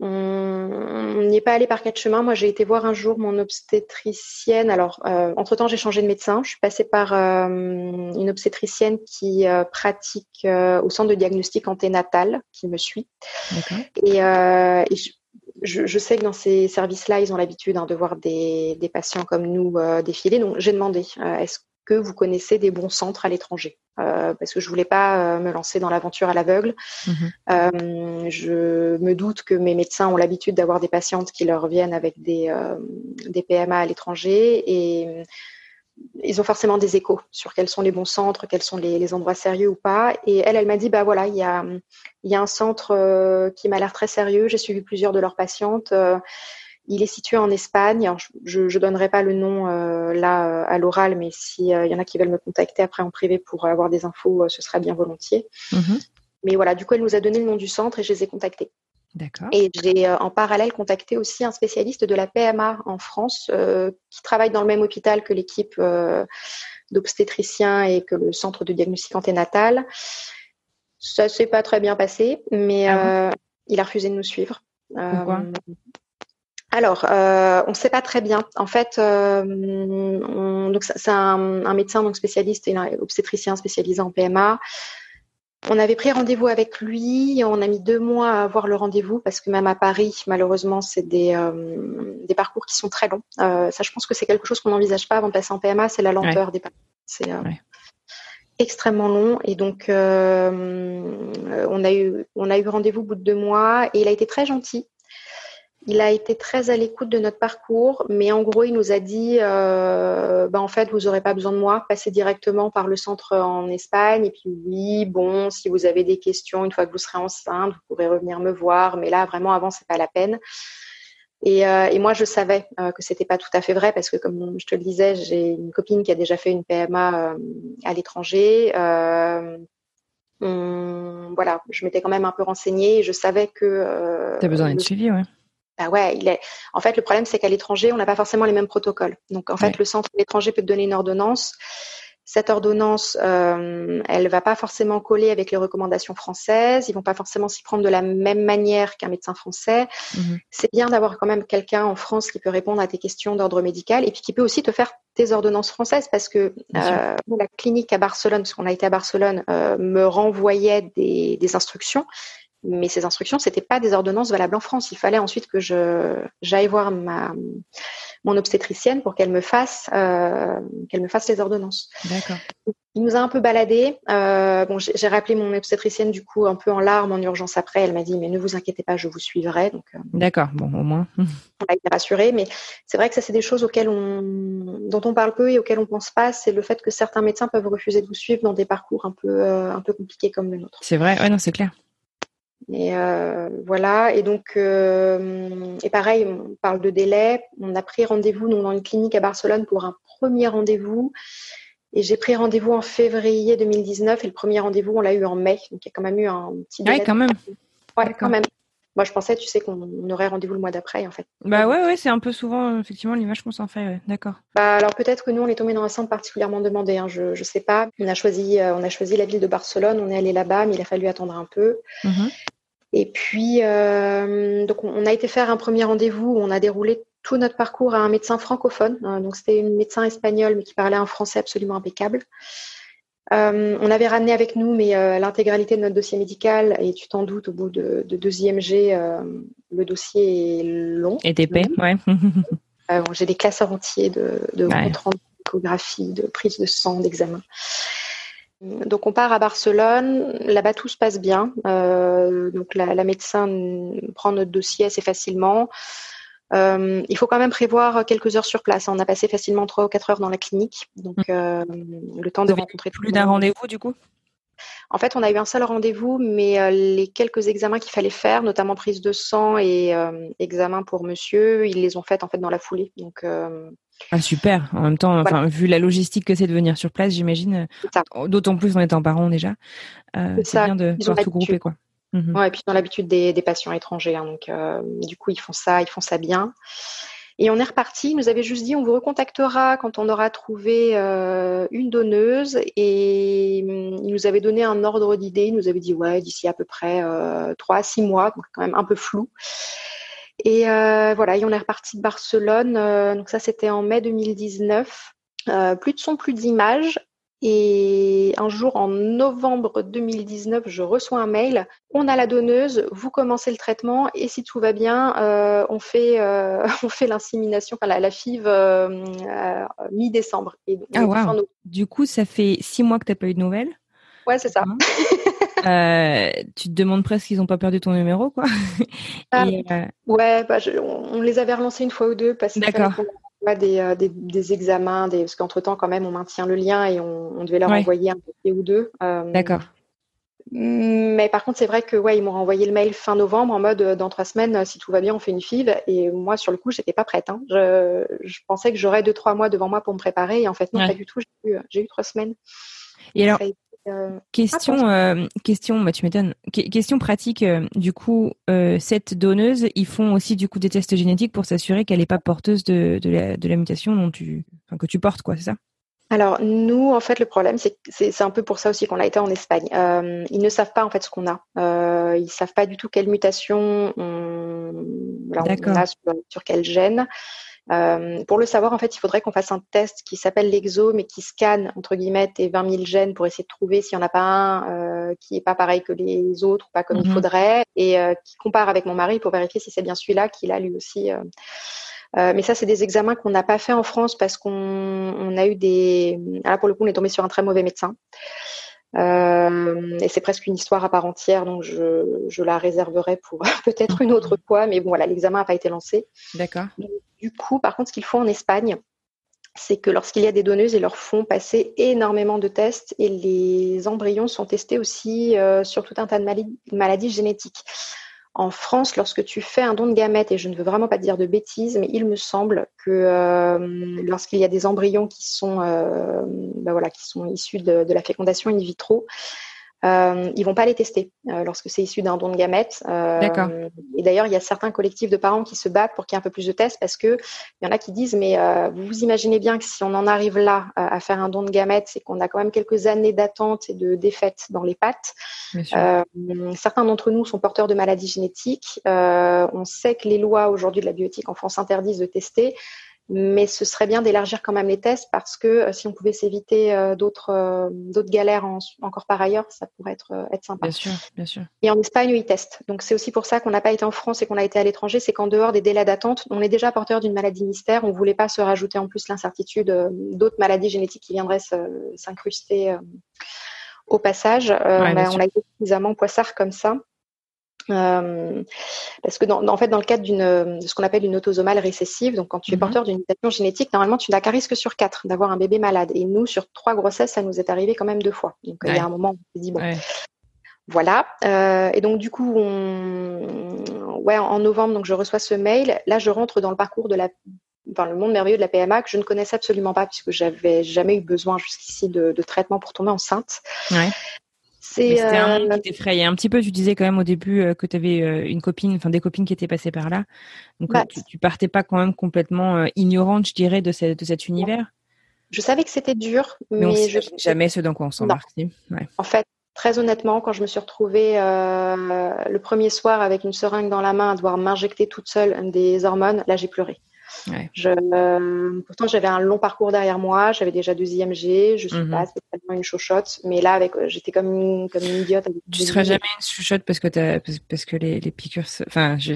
On n'y est pas allé par quatre chemins. Moi, j'ai été voir un jour mon obstétricienne. Alors, euh, entre-temps, j'ai changé de médecin. Je suis passée par euh, une obstétricienne qui euh, pratique au centre de diagnostic anténatal, qui me suit. Et, et je, je, sais que dans ces services-là, ils ont l'habitude hein, de voir des, des, patients comme nous défiler. Donc, j'ai demandé est-ce que vous connaissez des bons centres à l'étranger euh, parce que je voulais pas euh, me lancer dans l'aventure à l'aveugle. Mhm. Euh, je me doute que mes médecins ont l'habitude d'avoir des patientes qui leur viennent avec des, des PMA à l'étranger et ils ont forcément des échos sur quels sont les bons centres, quels sont les, les endroits sérieux ou pas. Et elle, elle m'a dit, bah voilà, il y a, il y a un centre qui m'a l'air très sérieux. J'ai suivi plusieurs de leurs patientes. Il est situé en Espagne. je ne donnerai pas le nom euh, là euh, à l'oral, mais s'il euh, y en a qui veulent me contacter après en privé pour avoir des infos, ce sera bien volontiers. Mhm. Mais voilà, du coup, elle nous a donné le nom du centre et je les ai contactés. D'accord. Et j'ai en parallèle contacté aussi un spécialiste de la PMA en France qui travaille dans le même hôpital que l'équipe d'obstétriciens et que le centre de diagnostic anténatal. Ça s'est pas très bien passé, mais ah il a refusé de nous suivre. Pourquoi? Alors, euh, on ne sait pas très bien. En fait, euh, donc c'est un, médecin donc spécialiste et un obstétricien spécialisé en PMA. On avait pris rendez-vous avec lui. On a mis deux mois à avoir le rendez-vous parce que même à Paris, malheureusement, c'est des, euh, des parcours qui sont très longs. ça, je pense que c'est quelque chose qu'on n'envisage pas avant de passer en PMA. C'est la lenteur des parcours. C'est extrêmement long. Et donc, on a eu, on a eu rendez-vous au bout de deux mois et il a été très gentil. Il a été très à l'écoute de notre parcours, mais en gros, il nous a dit euh, bah, en fait, vous n'aurez pas besoin de moi, passez directement par le centre en Espagne. Et puis, oui, bon, si vous avez des questions, une fois que vous serez enceinte, vous pourrez revenir me voir. Mais là, vraiment, avant, c'est pas la peine. Et, euh, et moi, je savais euh, que c'était pas tout à fait vrai parce que, comme je te le disais, j'ai une copine qui a déjà fait une PMA euh, à l'étranger. voilà, je m'étais quand même un peu renseignée et je savais que. tu as besoin d'être suivi, ouais. Bah ouais, il est. En fait, le problème, c'est qu'à l'étranger, on n'a pas forcément les mêmes protocoles. Donc, en fait, le centre de l'étranger peut te donner une ordonnance. Cette ordonnance, euh, elle va pas forcément coller avec les recommandations françaises. Ils vont pas forcément s'y prendre de la même manière qu'un médecin français. Mhm. C'est bien d'avoir quand même quelqu'un en France qui peut répondre à tes questions d'ordre médical et puis qui peut aussi te faire tes ordonnances françaises parce que euh, la clinique à Barcelone, parce qu'on a été à Barcelone, euh, me renvoyait des, des instructions mais ces instructions, c'était pas des ordonnances valables en France. Il fallait ensuite que je j'aille voir ma mon obstétricienne pour qu'elle me fasse euh, qu'elle me fasse les ordonnances. D'accord. Il nous a un peu baladé. Euh, bon, j'ai rappelé mon obstétricienne du coup un peu en larmes en urgence après. Elle m'a dit mais ne vous inquiétez pas, je vous suivrai. Donc. Euh, D'accord. Bon, au moins. on a été rassurés, mais c'est vrai que ça c'est des choses auxquelles on dont on parle peu et auxquelles on pense pas. C'est le fait que certains médecins peuvent refuser de vous suivre dans des parcours un peu un peu compliqués comme le nôtre. C'est vrai. Ouais, non, c'est clair. Et euh, voilà. Et donc, euh, et pareil, on parle de délai. On a pris rendez-vous dans une clinique à Barcelone pour un premier rendez-vous. Et j'ai pris rendez-vous en février 2019 et le premier rendez-vous, on l'a eu en mai. Donc, il y a quand même eu un petit délai. Ouais, quand même. Ouais, quand même. Moi, je pensais, tu sais, qu'on aurait rendez-vous le mois d'après, en fait. Bah ouais, ouais, c'est un peu souvent, effectivement, l'image qu'on s'en fait. D'accord. Bah, alors peut-être que nous, on est tombé dans un centre particulièrement demandé. Hein, je, je sais pas. On a choisi, euh, on a choisi la ville de Barcelone. On est allé là-bas, mais il a fallu attendre un peu. Mhm. Et puis, euh, donc, on a été faire un premier rendez-vous. On a déroulé tout notre parcours à un médecin francophone. Euh, donc, c'était une médecin espagnole, mais qui parlait un français absolument impeccable. Euh, on avait ramené avec nous mais euh, l'intégralité de notre dossier médical et tu t'en doutes au bout de, de deux IMG euh, le dossier est long. Et épais, ouais. Euh, bon, J'ai des classeurs entiers de, de Ouais. comptes de prise de sang, d'examen. Donc on part à Barcelone, là-bas tout se passe bien. Euh, donc la, la médecin prend notre dossier assez facilement. Euh, il faut quand même prévoir quelques heures sur place. On a passé facilement trois ou quatre heures dans la clinique, donc euh, le temps de Vous rencontrer tout Plus d'un rendez-vous, du coup? En fait, on a eu un seul rendez-vous, mais les quelques examens qu'il fallait faire, notamment prise de sang et examen pour monsieur, ils les ont faites en fait dans la foulée. Donc, Ah, super. En même temps, vu la logistique que c'est de venir sur place, j'imagine, euh, d'autant plus en étant parent déjà, euh, C'est bien de Ils pouvoir tout grouper, quoi. Mhm. Ouais, et puis dans l'habitude des, des patients étrangers, hein, donc euh, du coup ils font ça, ils font ça bien. Et on est reparti. Ils nous avait juste dit on vous recontactera quand on aura trouvé euh, une donneuse. Et hum, il nous avait donné un ordre d'idée. Il nous avait dit ouais d'ici à peu près euh, trois à six mois, donc quand même un peu flou. Et euh, voilà, et on est reparti de Barcelone. euh, donc ça c'était en mai 2019. Euh, plus de son, plus d'images. Et un jour, en novembre 2019, je reçois un mail. On a la donneuse, vous commencez le traitement et si tout va bien, on fait, on fait l'insémination, enfin la, la FIV mi-décembre. Et donc, Ah, wow. Du coup, ça fait six mois que t'as pas eu de nouvelles? Ouais, c'est ça. Euh, tu te demandes presque s'ils ont pas perdu ton numéro, quoi. Ah, Et, euh, Ouais, bah, je- on, on les avait relancés une fois ou deux parce envoie des, euh, des, des examens, des, parce qu'entre temps, quand même, on maintient le lien et on, on devait leur Ouais. envoyer un papier ou deux. Euh, D'accord. Mais par contre, c'est vrai que ouais, ils m'ont renvoyé le mail fin novembre en mode dans trois semaines, si tout va bien, on fait une FIV. Et moi, sur le coup, j'étais pas prête. hein. Je, je pensais que j'aurais deux trois mois devant moi pour me préparer, et en fait non, Ouais. pas du tout. J'ai eu, trois semaines. Et alors, euh, question, euh, question, bah, tu m'étonnes. Que- question pratique. euh, du coup, cette donneuse, ils font aussi du coup des tests génétiques pour s'assurer qu'elle n'est pas porteuse de, de, la, de la mutation dont tu, enfin, que tu portes, quoi, c'est ça? Alors nous, en fait, le problème, c'est un peu pour ça aussi qu'on a été en Espagne. Ils ne savent pas en fait ce qu'on a. Ils savent pas du tout quelle mutation on, voilà, on D'accord. a sur, sur quel gène. Euh, pour le savoir, en fait, il faudrait qu'on fasse un test qui s'appelle l'exome et qui scanne entre guillemets tes 20 000 gènes pour essayer de trouver s'il n'y en a pas un euh, qui est pas pareil que les autres ou pas comme il Mhm. faudrait, et euh, qui compare avec mon mari pour vérifier si c'est bien celui-là qu'il a lui aussi. euh, euh, mais ça, c'est des examens qu'on n'a pas fait en France parce qu'on on a eu des. Là, pour le coup, on est tombé sur un très mauvais médecin. Euh, et c'est presque une histoire à part entière, donc je, je la réserverai pour peut-être une autre fois. Mais bon, voilà, l'examen n'a pas été lancé. D'accord. Du coup, par contre, ce qu'ils font en Espagne, c'est que lorsqu'il y a des donneuses, ils leur font passer énormément de tests et les embryons sont testés aussi euh, sur tout un tas de maladies, maladies génétiques. En France, lorsque tu fais un don de gamètes, et je ne veux vraiment pas dire de bêtises, mais il me semble que euh, lorsqu'il y a des embryons qui sont, euh, ben voilà, qui sont issus de, de la fécondation in vitro, euh, ils vont pas les tester euh, lorsque c'est issu d'un don de gamètes. Euh. Et d'ailleurs, il y a certains collectifs de parents qui se battent pour qu'il y ait un peu plus de tests parce que il y en a qui disent mais euh, vous vous imaginez bien que si on en arrive là euh, à faire un don de gamètes, c'est qu'on a quand même quelques années d'attente et de défaite dans les pattes. Euh, certains d'entre nous sont porteurs de maladies génétiques. Euh, on sait que les lois aujourd'hui de la biotique en France interdisent de tester, mais ce serait bien d'élargir quand même les tests parce que euh, si on pouvait s'éviter euh, d'autres euh, d'autres galères en- encore par ailleurs, ça pourrait être être sympa. bien sûr, bien sûr. Et en Espagne, ils testent. Donc c'est aussi pour ça qu'on n'a pas été en France et qu'on a été à l'étranger, c'est qu'en dehors des délais d'attente, on est déjà porteur d'une maladie mystère. On voulait pas se rajouter en plus l'incertitude d'autres maladies génétiques qui viendraient s'incruster au passage. Ouais, on, a, sûr. on a été suffisamment poissard comme ça. Euh, parce que dans, en fait, dans le cadre d'une de ce qu'on appelle une autosomale récessive, donc quand tu es Mhm. porteur d'une mutation génétique, normalement tu n'as qu'un risque sur quatre d'avoir un bébé malade. Et nous, sur trois grossesses, ça nous est arrivé quand même deux fois. Donc il y a un moment où on s'est dit bon, Ouais. voilà. Euh, et donc du coup, on... ouais, en novembre, donc je reçois ce mail. Là, je rentre dans le parcours de la, enfin le monde merveilleux de la PMA que je ne connaissais absolument pas puisque j'avais jamais eu besoin jusqu'ici de, de traitement pour tomber enceinte. Ouais. C'est un monde qui t'effrayait un petit peu. Tu disais quand même au début que tu avais une copine, enfin des copines qui étaient passées par là. Donc bah, tu, partais pas quand même complètement ignorante, je dirais, de, de cet univers? Je savais que c'était dur, mais, mais je jamais ce dans quoi on s'embarque. Ouais. En fait, très honnêtement, quand je me suis retrouvée euh, le premier soir avec une seringue dans la main à devoir m'injecter toute seule des hormones, là j'ai pleuré. Je, euh, pourtant, j'avais un long parcours derrière moi. J'avais déjà deux IMG. Je suis mhm. pas spécialement une chochotte, mais là, avec, euh, j'étais comme une, comme une idiote. Tu seras jamais une chochotte parce que as, parce que les, les piqûres. Enfin, je,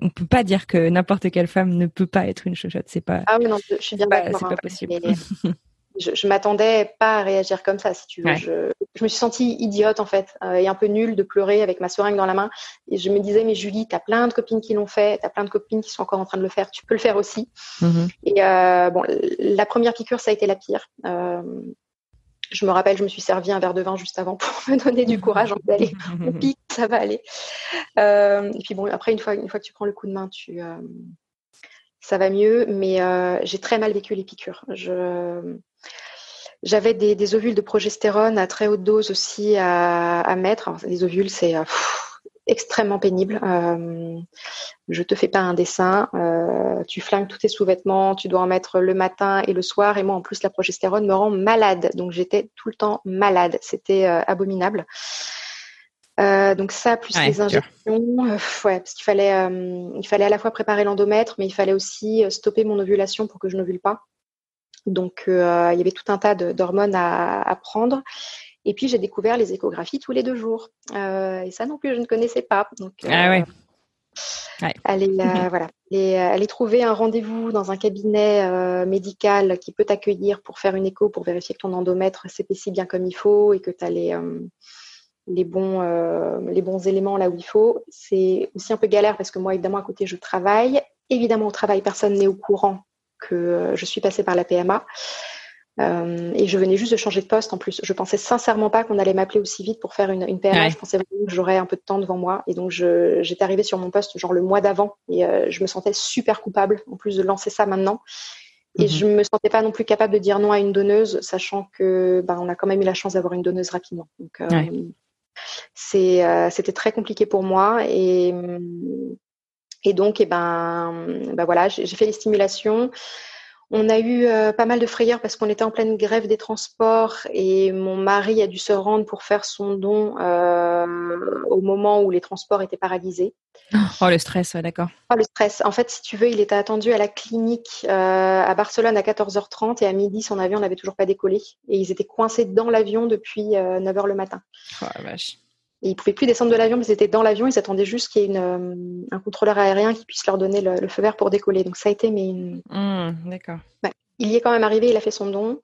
on peut pas dire que n'importe quelle femme ne peut pas être une chochotte. C'est pas. Ah oui, non, je suis bien d'accord. C'est pas hein, possible. je, je m'attendais pas à réagir comme ça, si tu veux. Je, je, me suis sentie idiote en fait, euh, et un peu nulle de pleurer avec ma seringue dans la main. Et je me disais, mais Julie, t'as plein de copines qui l'ont fait, t'as plein de copines qui sont encore en train de le faire, tu peux le faire aussi. Mm-hmm. Et euh, bon, la première piqûre, ça a été la pire. Euh, je me rappelle, je me suis servi un verre de vin juste avant pour me donner du courage. En allez, on pique, ça va aller. Et puis bon, après, une fois, une fois que tu prends le coup de main, tu, ça va mieux. Mais j'ai très mal vécu les piqûres. Je, j'avais des, ovules de progestérone à très haute dose aussi à, mettre. les ovules, c'est euh, extrêmement pénible. Euh, je te fais pas un dessin. Euh, tu flingues tous tes sous-vêtements. Tu dois en mettre le matin et le soir. Et moi, en plus, la progestérone me rend malade. Donc, j'étais tout le temps malade. C'était euh, abominable. donc ça, plus les injections, ouais, parce qu'il fallait, il fallait à la fois préparer l'endomètre, mais il fallait aussi stopper mon ovulation pour que je n'ovule pas. Donc, euh, il y avait tout un tas d'hormones à, à, prendre. Et puis, j'ai découvert les échographies tous les deux jours. Euh, et ça non plus, je ne connaissais pas. Donc, ah ouais. Ouais. Aller, euh, voilà, aller trouver un rendez-vous dans un cabinet euh, médical qui peut t'accueillir pour faire une écho, pour vérifier que ton endomètre s'épaissit bien comme il faut et que tu as les, les, bons, les bons éléments là où il faut. C'est aussi un peu galère parce que moi, évidemment, à côté, je travaille. Évidemment, au travail, personne n'est au courant que euh, je suis passée par la PMA. Euh, et je venais juste de changer de poste en plus. Je pensais sincèrement pas qu'on allait m'appeler aussi vite pour faire une, une PMA. Je pensais vraiment que j'aurais un peu de temps devant moi. Et donc, j'étais arrivée sur mon poste genre le mois d'avant et euh, je me sentais super coupable en plus de lancer ça maintenant. Et je mhm. je me sentais pas non plus capable de dire non à une donneuse, sachant que ben, on a quand même eu la chance d'avoir une donneuse rapidement. Donc, c'était très compliqué pour moi. Et et donc, eh ben, ben voilà, j'ai fait les stimulations. On a eu euh, pas mal de frayeurs parce qu'on était en pleine grève des transports et mon mari a dû se rendre pour faire son don euh, au moment où les transports étaient paralysés. Oh, le stress, d'accord. Oh, le stress. En fait, si tu veux, il était attendu à la clinique euh, à Barcelone à 14h30 et à midi, son avion n'avait toujours pas décollé. Et ils étaient coincés dans l'avion depuis 9h le matin. Oh la vache. Ils ils pouvaient plus descendre de l'avion, mais ils étaient dans l'avion. Ils attendaient juste qu'il y ait euh, un contrôleur aérien qui puisse leur donner le, feu vert pour décoller. Donc ça a été mais mmh, d'accord. il y est quand même arrivé. Il a fait son don.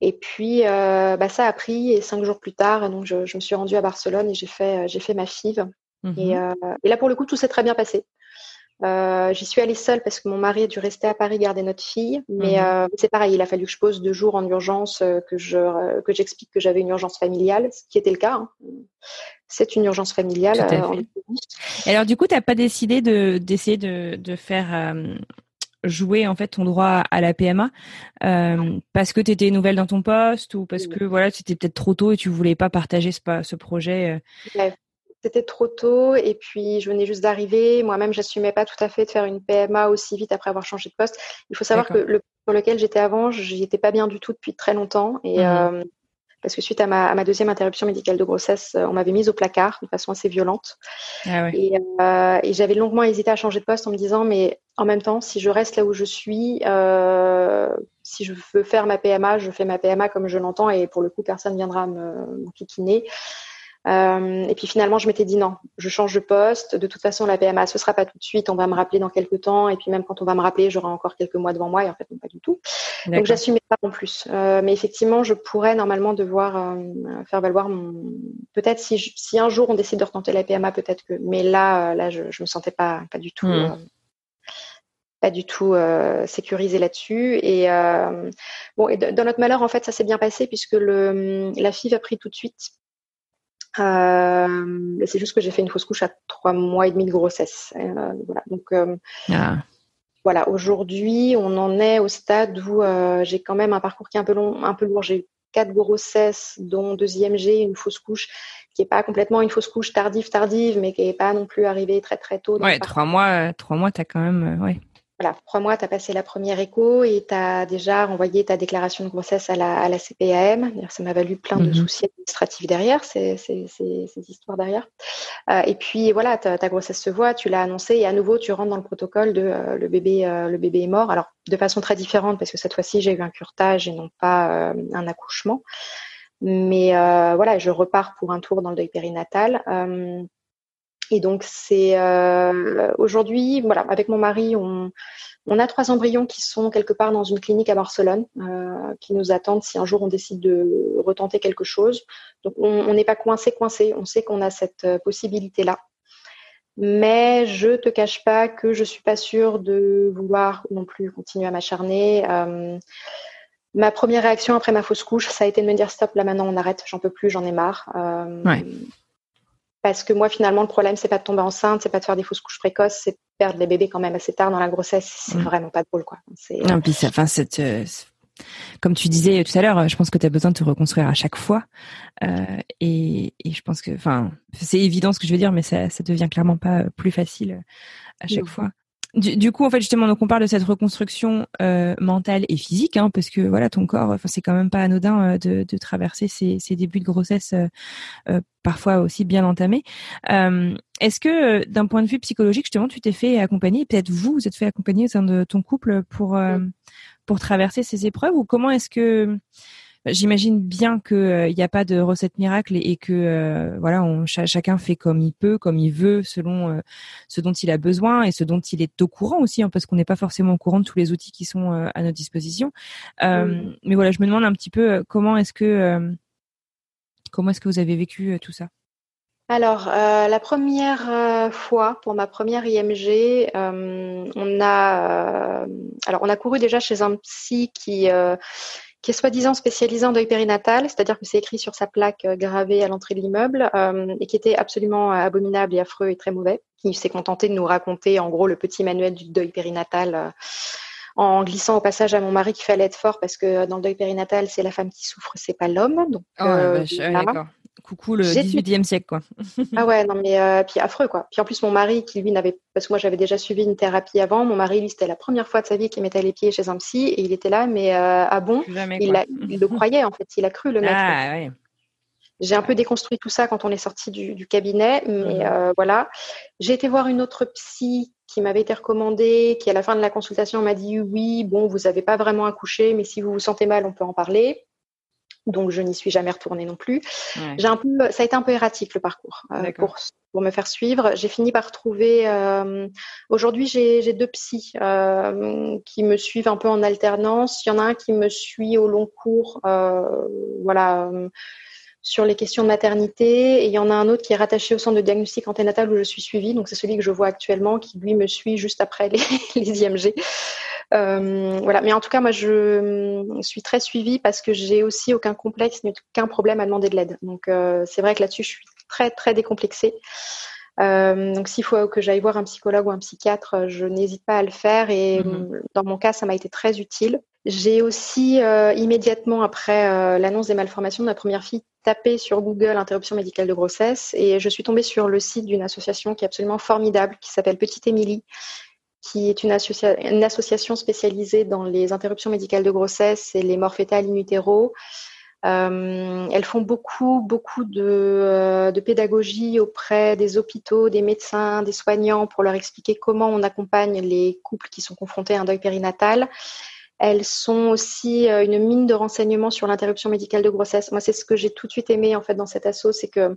Et puis euh, bah, ça a pris. Et cinq jours plus tard, donc je, me suis rendue à Barcelone et j'ai fait j'ai fait ma FIV. Mmh et, euh, et, là pour le coup tout s'est très bien passé. Euh, j'y suis allée seule parce que mon mari a dû rester à Paris garder notre fille. Mais mhm. euh, c'est pareil, il a fallu que je pose deux jours en urgence, euh, que je que j'explique que j'avais une urgence familiale, ce qui était le cas. Hein. C'est une urgence familiale. Et alors du coup, tu n'as pas décidé de d'essayer de, de faire jouer en fait ton droit à la PMA parce que tu étais nouvelle dans ton poste ou parce que voilà, c'était peut-être trop tôt et tu voulais pas partager ce, ce projet c'était trop tôt et puis je venais juste d'arriver. Moi-même, j'assumais pas tout à fait de faire une PMA aussi vite après avoir changé de poste. Il faut savoir que le pour lequel j'étais avant, j'y étais pas bien du tout depuis très longtemps et mmh euh, parce que suite à ma, à ma, deuxième interruption médicale de grossesse, on m'avait mise au placard de façon assez violente. Ah ouais. Et, euh, et j'avais longuement hésité à changer de poste en me disant, mais en même temps, si je reste là où je suis, euh, si je veux faire ma PMA, je fais ma PMA comme je l'entends et pour le coup, personne viendra me, me. Euh, et puis finalement, je m'étais dit non, je change de poste. De toute façon, la PMA, ce sera pas tout de suite. On va me rappeler dans quelques temps. Et puis même quand on va me rappeler, j'aurai encore quelques mois devant moi. Et en fait, non, pas du tout. Donc j'assumais pas en plus. Euh, mais effectivement, je pourrais normalement devoir euh, faire valoir mon. Peut-être si, si un jour on décide de retenter la PMA, peut-être que. Mais là, là, je, je me sentais pas pas du tout. Hmm. pas du tout euh, sécurisé là-dessus et bon et dans notre malheur en fait ça s'est bien passé puisque le la fille a pris tout de suite euh, c'est juste que j'ai fait une fausse couche à trois mois et demi de grossesse. Euh, voilà. Donc euh, ah. voilà, aujourd'hui, on en est au stade où j'ai quand même un parcours qui est un peu long, un peu lourd. J'ai quatre grossesses, dont deuxième G, une fausse couche, qui est pas complètement une fausse couche tardive, tardive, mais qui est pas non plus arrivée très très tôt. Ouais, trois mois, trois mois, t'as quand même, ouais voilà, trois mois, tu as passé la première écho et tu as déjà renvoyé ta déclaration de grossesse à la, à la CPAM. Ça m'a valu plein de mhm. soucis administratifs derrière, ces, ces, ces, histoires derrière. Euh, et puis voilà, ta, ta, grossesse se voit, tu l'as annoncé et à nouveau, tu rentres dans le protocole de euh, le, bébé, euh, le bébé est mort. Alors, de façon très différente parce que cette fois-ci, j'ai eu un curtage et non pas un accouchement. Mais voilà, je repars pour un tour dans le deuil périnatal. Et donc c'est euh, aujourd'hui, voilà, avec mon mari, on, on, a trois embryons qui sont quelque part dans une clinique à Barcelone, euh, qui nous attendent si un jour on décide de retenter quelque chose. Donc on n'est pas coincé, coincé. On sait qu'on a cette euh, possibilité-là. Mais je te cache pas que je suis pas sûre de vouloir non plus continuer à m'acharner. Ma première réaction après ma fausse couche, ça a été de me dire stop, là maintenant on arrête, j'en peux plus, j'en ai marre. Parce que moi, finalement, le problème, c'est pas de tomber enceinte, c'est pas de faire des fausses couches précoces, c'est de perdre les bébés quand même assez tard dans la grossesse. C'est mm. vraiment pas drôle, quoi. Non, puis enfin, cette, euh, comme tu disais tout à l'heure, je pense que tu as besoin de te reconstruire à chaque fois. Euh, et, et, je pense que, enfin, c'est évident ce que je veux dire, mais ça, ça devient clairement pas plus facile à chaque fois. Du, du, coup, en fait, justement, donc on parle de cette reconstruction euh, mentale et physique, hein, parce que voilà, ton corps, enfin, c'est quand même pas anodin euh, de, de, traverser ces, ces, débuts de grossesse euh, parfois aussi bien entamés. Est-ce que, d'un point de vue psychologique, justement, tu t'es fait accompagner, peut-être vous, vous êtes fait accompagner au sein de ton couple pour pour traverser ces épreuves, ou comment est-ce que J'imagine bien qu'il n'y euh, a pas de recette miracle et, que euh, voilà, on, chacun fait comme il peut, comme il veut, selon euh, ce dont il a besoin et ce dont il est au courant aussi, hein, parce qu'on n'est pas forcément au courant de tous les outils qui sont à notre disposition. Mais voilà, je me demande un petit peu comment est-ce que comment est-ce que vous avez vécu tout ça? Alors, la première fois, pour ma première IMG, on a, alors on a couru déjà chez un psy qui qui est soi-disant spécialisé en deuil périnatal, c'est-à-dire que c'est écrit sur sa plaque euh, gravée à l'entrée de l'immeuble, euh, et qui était absolument euh, abominable et affreux et très mauvais, qui s'est contenté de nous raconter en gros le petit manuel du deuil périnatal. en glissant au passage à mon mari qu'il fallait être fort parce que dans le deuil périnatal, c'est la femme qui souffre, c'est pas l'homme. Donc, oh, coucou le 18e siècle quoi. ah ouais non mais euh, puis affreux quoi. Puis en plus mon mari qui lui n'avait parce que moi j'avais déjà suivi une thérapie avant, mon mari lui c'était la première fois de sa vie qu'il mettait les pieds chez un psy et il était là mais euh, ah bon il, il, le croyait en fait, il a cru le mec. Ah, ouais. J'ai un peu déconstruit tout ça quand on est sorti du, cabinet, mais euh, voilà. J'ai été voir une autre psy qui m'avait été recommandée, qui à la fin de la consultation m'a dit oui, bon, vous n'avez pas vraiment accouché, mais si vous vous sentez mal, on peut en parler donc je n'y suis jamais retournée non plus. J'ai un peu, ça a été un peu erratique le parcours euh, pour, pour me faire suivre. J'ai fini par trouver. Euh, Aujourd'hui, j'ai deux psys euh, qui me suivent un peu en alternance. Il y en a un qui me suit au long cours, voilà, sur les questions de maternité, et il y en a un autre qui est rattaché au centre de diagnostic anténatal où je suis suivie. Donc c'est celui que je vois actuellement, qui lui me suit juste après les, les IMG. Euh, voilà. Mais en tout cas, moi, je suis très suivie parce que j'ai aussi aucun complexe ni aucun problème à demander de l'aide. Donc, euh, c'est vrai que là-dessus, je suis très, très décomplexée. Euh, donc, s'il faut que j'aille voir un psychologue ou un psychiatre, je n'hésite pas à le faire. Et mhm. dans mon cas, ça m'a été très utile. J'ai aussi euh, immédiatement après euh, l'annonce des malformations de ma première fille tapé sur Google interruption médicale de grossesse et je suis tombée sur le site d'une association qui est absolument formidable qui s'appelle Petite Émilie qui est une, association spécialisée dans les interruptions médicales de grossesse et les morts fétales in utero. Euh, elles font beaucoup, beaucoup de, euh, de, pédagogie auprès des hôpitaux, des médecins, des soignants pour leur expliquer comment on accompagne les couples qui sont confrontés à un deuil périnatal. Elles sont aussi euh, une mine de renseignements sur l'interruption médicale de grossesse. Moi, c'est ce que j'ai tout de suite aimé en fait dans cet assaut, c'est que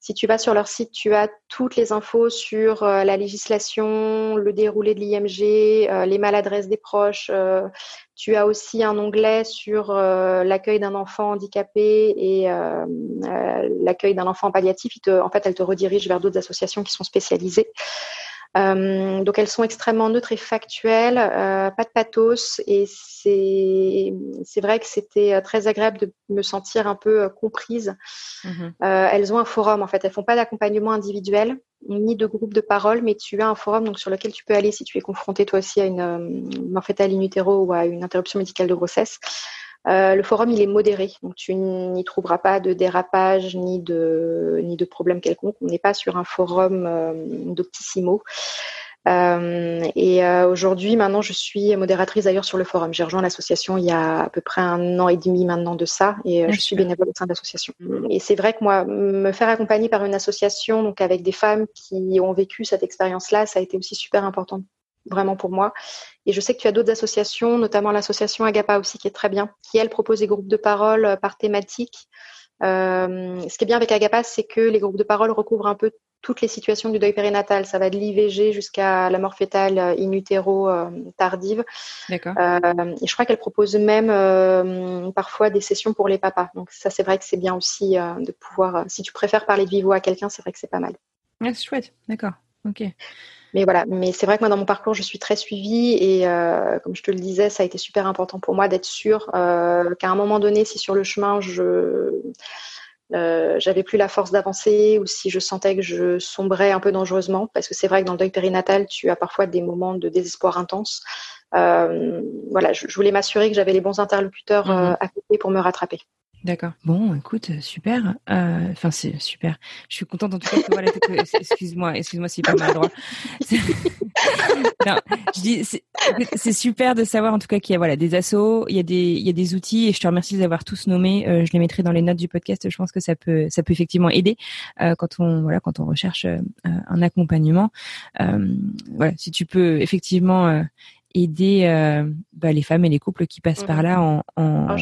si tu vas sur leur site, tu as toutes les infos sur euh, la législation, le déroulé de l'IMG, euh, les maladresses des proches. Euh, tu as aussi un onglet sur l'accueil d'un enfant handicapé et l'accueil d'un enfant palliatif. en fait, elle te redirige vers d'autres associations qui sont spécialisées. Euh, donc elles sont extrêmement neutres et factuelles, euh, pas de pathos, et c'est c'est vrai que c'était euh, très agréable de me sentir un peu comprise. Mhm. elles ont un forum en fait, elles font pas d'accompagnement individuel ni de groupe de parole, mais tu as un forum donc sur lequel tu peux aller si tu es confronté toi aussi à une morphétale in utero ou à une interruption médicale de grossesse. Le forum, il est modéré, donc tu n'y trouveras pas de dérapage ni de ni de problème quelconque. On n'est pas sur un forum d'Optissimo. Euh, et euh, aujourd'hui, maintenant, je suis modératrice d'ailleurs sur le forum. J'ai rejoint l'association il y a à peu près un an et demi maintenant de ça, et euh, je suis bénévole au sein de l'association. Et c'est vrai que moi, me faire accompagner par une association, donc avec des femmes qui ont vécu cette expérience-là, ça a été aussi super important vraiment pour moi. Et je sais que tu as d'autres associations, notamment l'association Agapa aussi, qui est très bien, qui elle propose des groupes de parole par thématique. Euh, ce qui est bien avec Agapa, c'est que les groupes de parole recouvrent un peu toutes les situations du deuil périnatal. Ça va de l'IVG jusqu'à la mort fétale euh, in utero euh, tardive. D'accord. Euh, et je crois qu'elle propose même parfois des sessions pour les papas. Donc ça, c'est vrai que c'est bien aussi de pouvoir. si tu préfères parler de vivo à quelqu'un, c'est vrai que c'est pas mal. c'est chouette. D'accord. Ok. Mais voilà, mais c'est vrai que moi dans mon parcours, je suis très suivie et comme je te le disais, ça a été super important pour moi d'être sûre qu'à un moment donné, si sur le chemin je euh, j'avais plus la force d'avancer ou si je sentais que je sombrais un peu dangereusement parce que c'est vrai que dans le deuil périnatal tu as parfois des moments de désespoir intense. Euh, voilà je, voulais m'assurer que j'avais les bons interlocuteurs mmh euh, à côté pour me rattraper D'accord. Bon, écoute, super. Euh, enfin, c'est super. Je suis contente en tout cas que voilà. Excuse-moi, excuse-moi si pas maladroit. non, je dis, c'est super de savoir en tout cas qu'il y a voilà des assos, il y a des il y a des outils et je te remercie de les avoir tous nommés. Euh, je les mettrai dans les notes du podcast. Je pense que ça peut ça peut effectivement aider euh, quand on voilà quand on recherche euh, un accompagnement. Euh, voilà, si tu peux effectivement aider bah, les femmes et les couples qui passent par là en, en ah,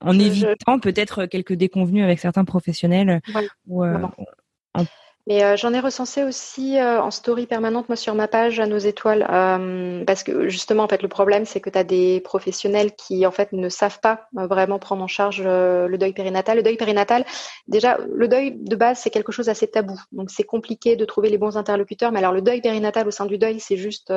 en évitant peut-être quelques déconvenus avec certains professionnels. Euh, mais euh, j'en ai recensé aussi euh, en story permanente, moi, sur ma page à nos étoiles, parce que justement, en fait, le problème, c'est que tu as des professionnels qui, en fait, ne savent pas vraiment prendre en charge le deuil périnatal. Le deuil périnatal, déjà, le deuil de base, c'est quelque chose assez tabou, donc c'est compliqué de trouver les bons interlocuteurs. Mais alors, le deuil périnatal au sein du deuil, c'est juste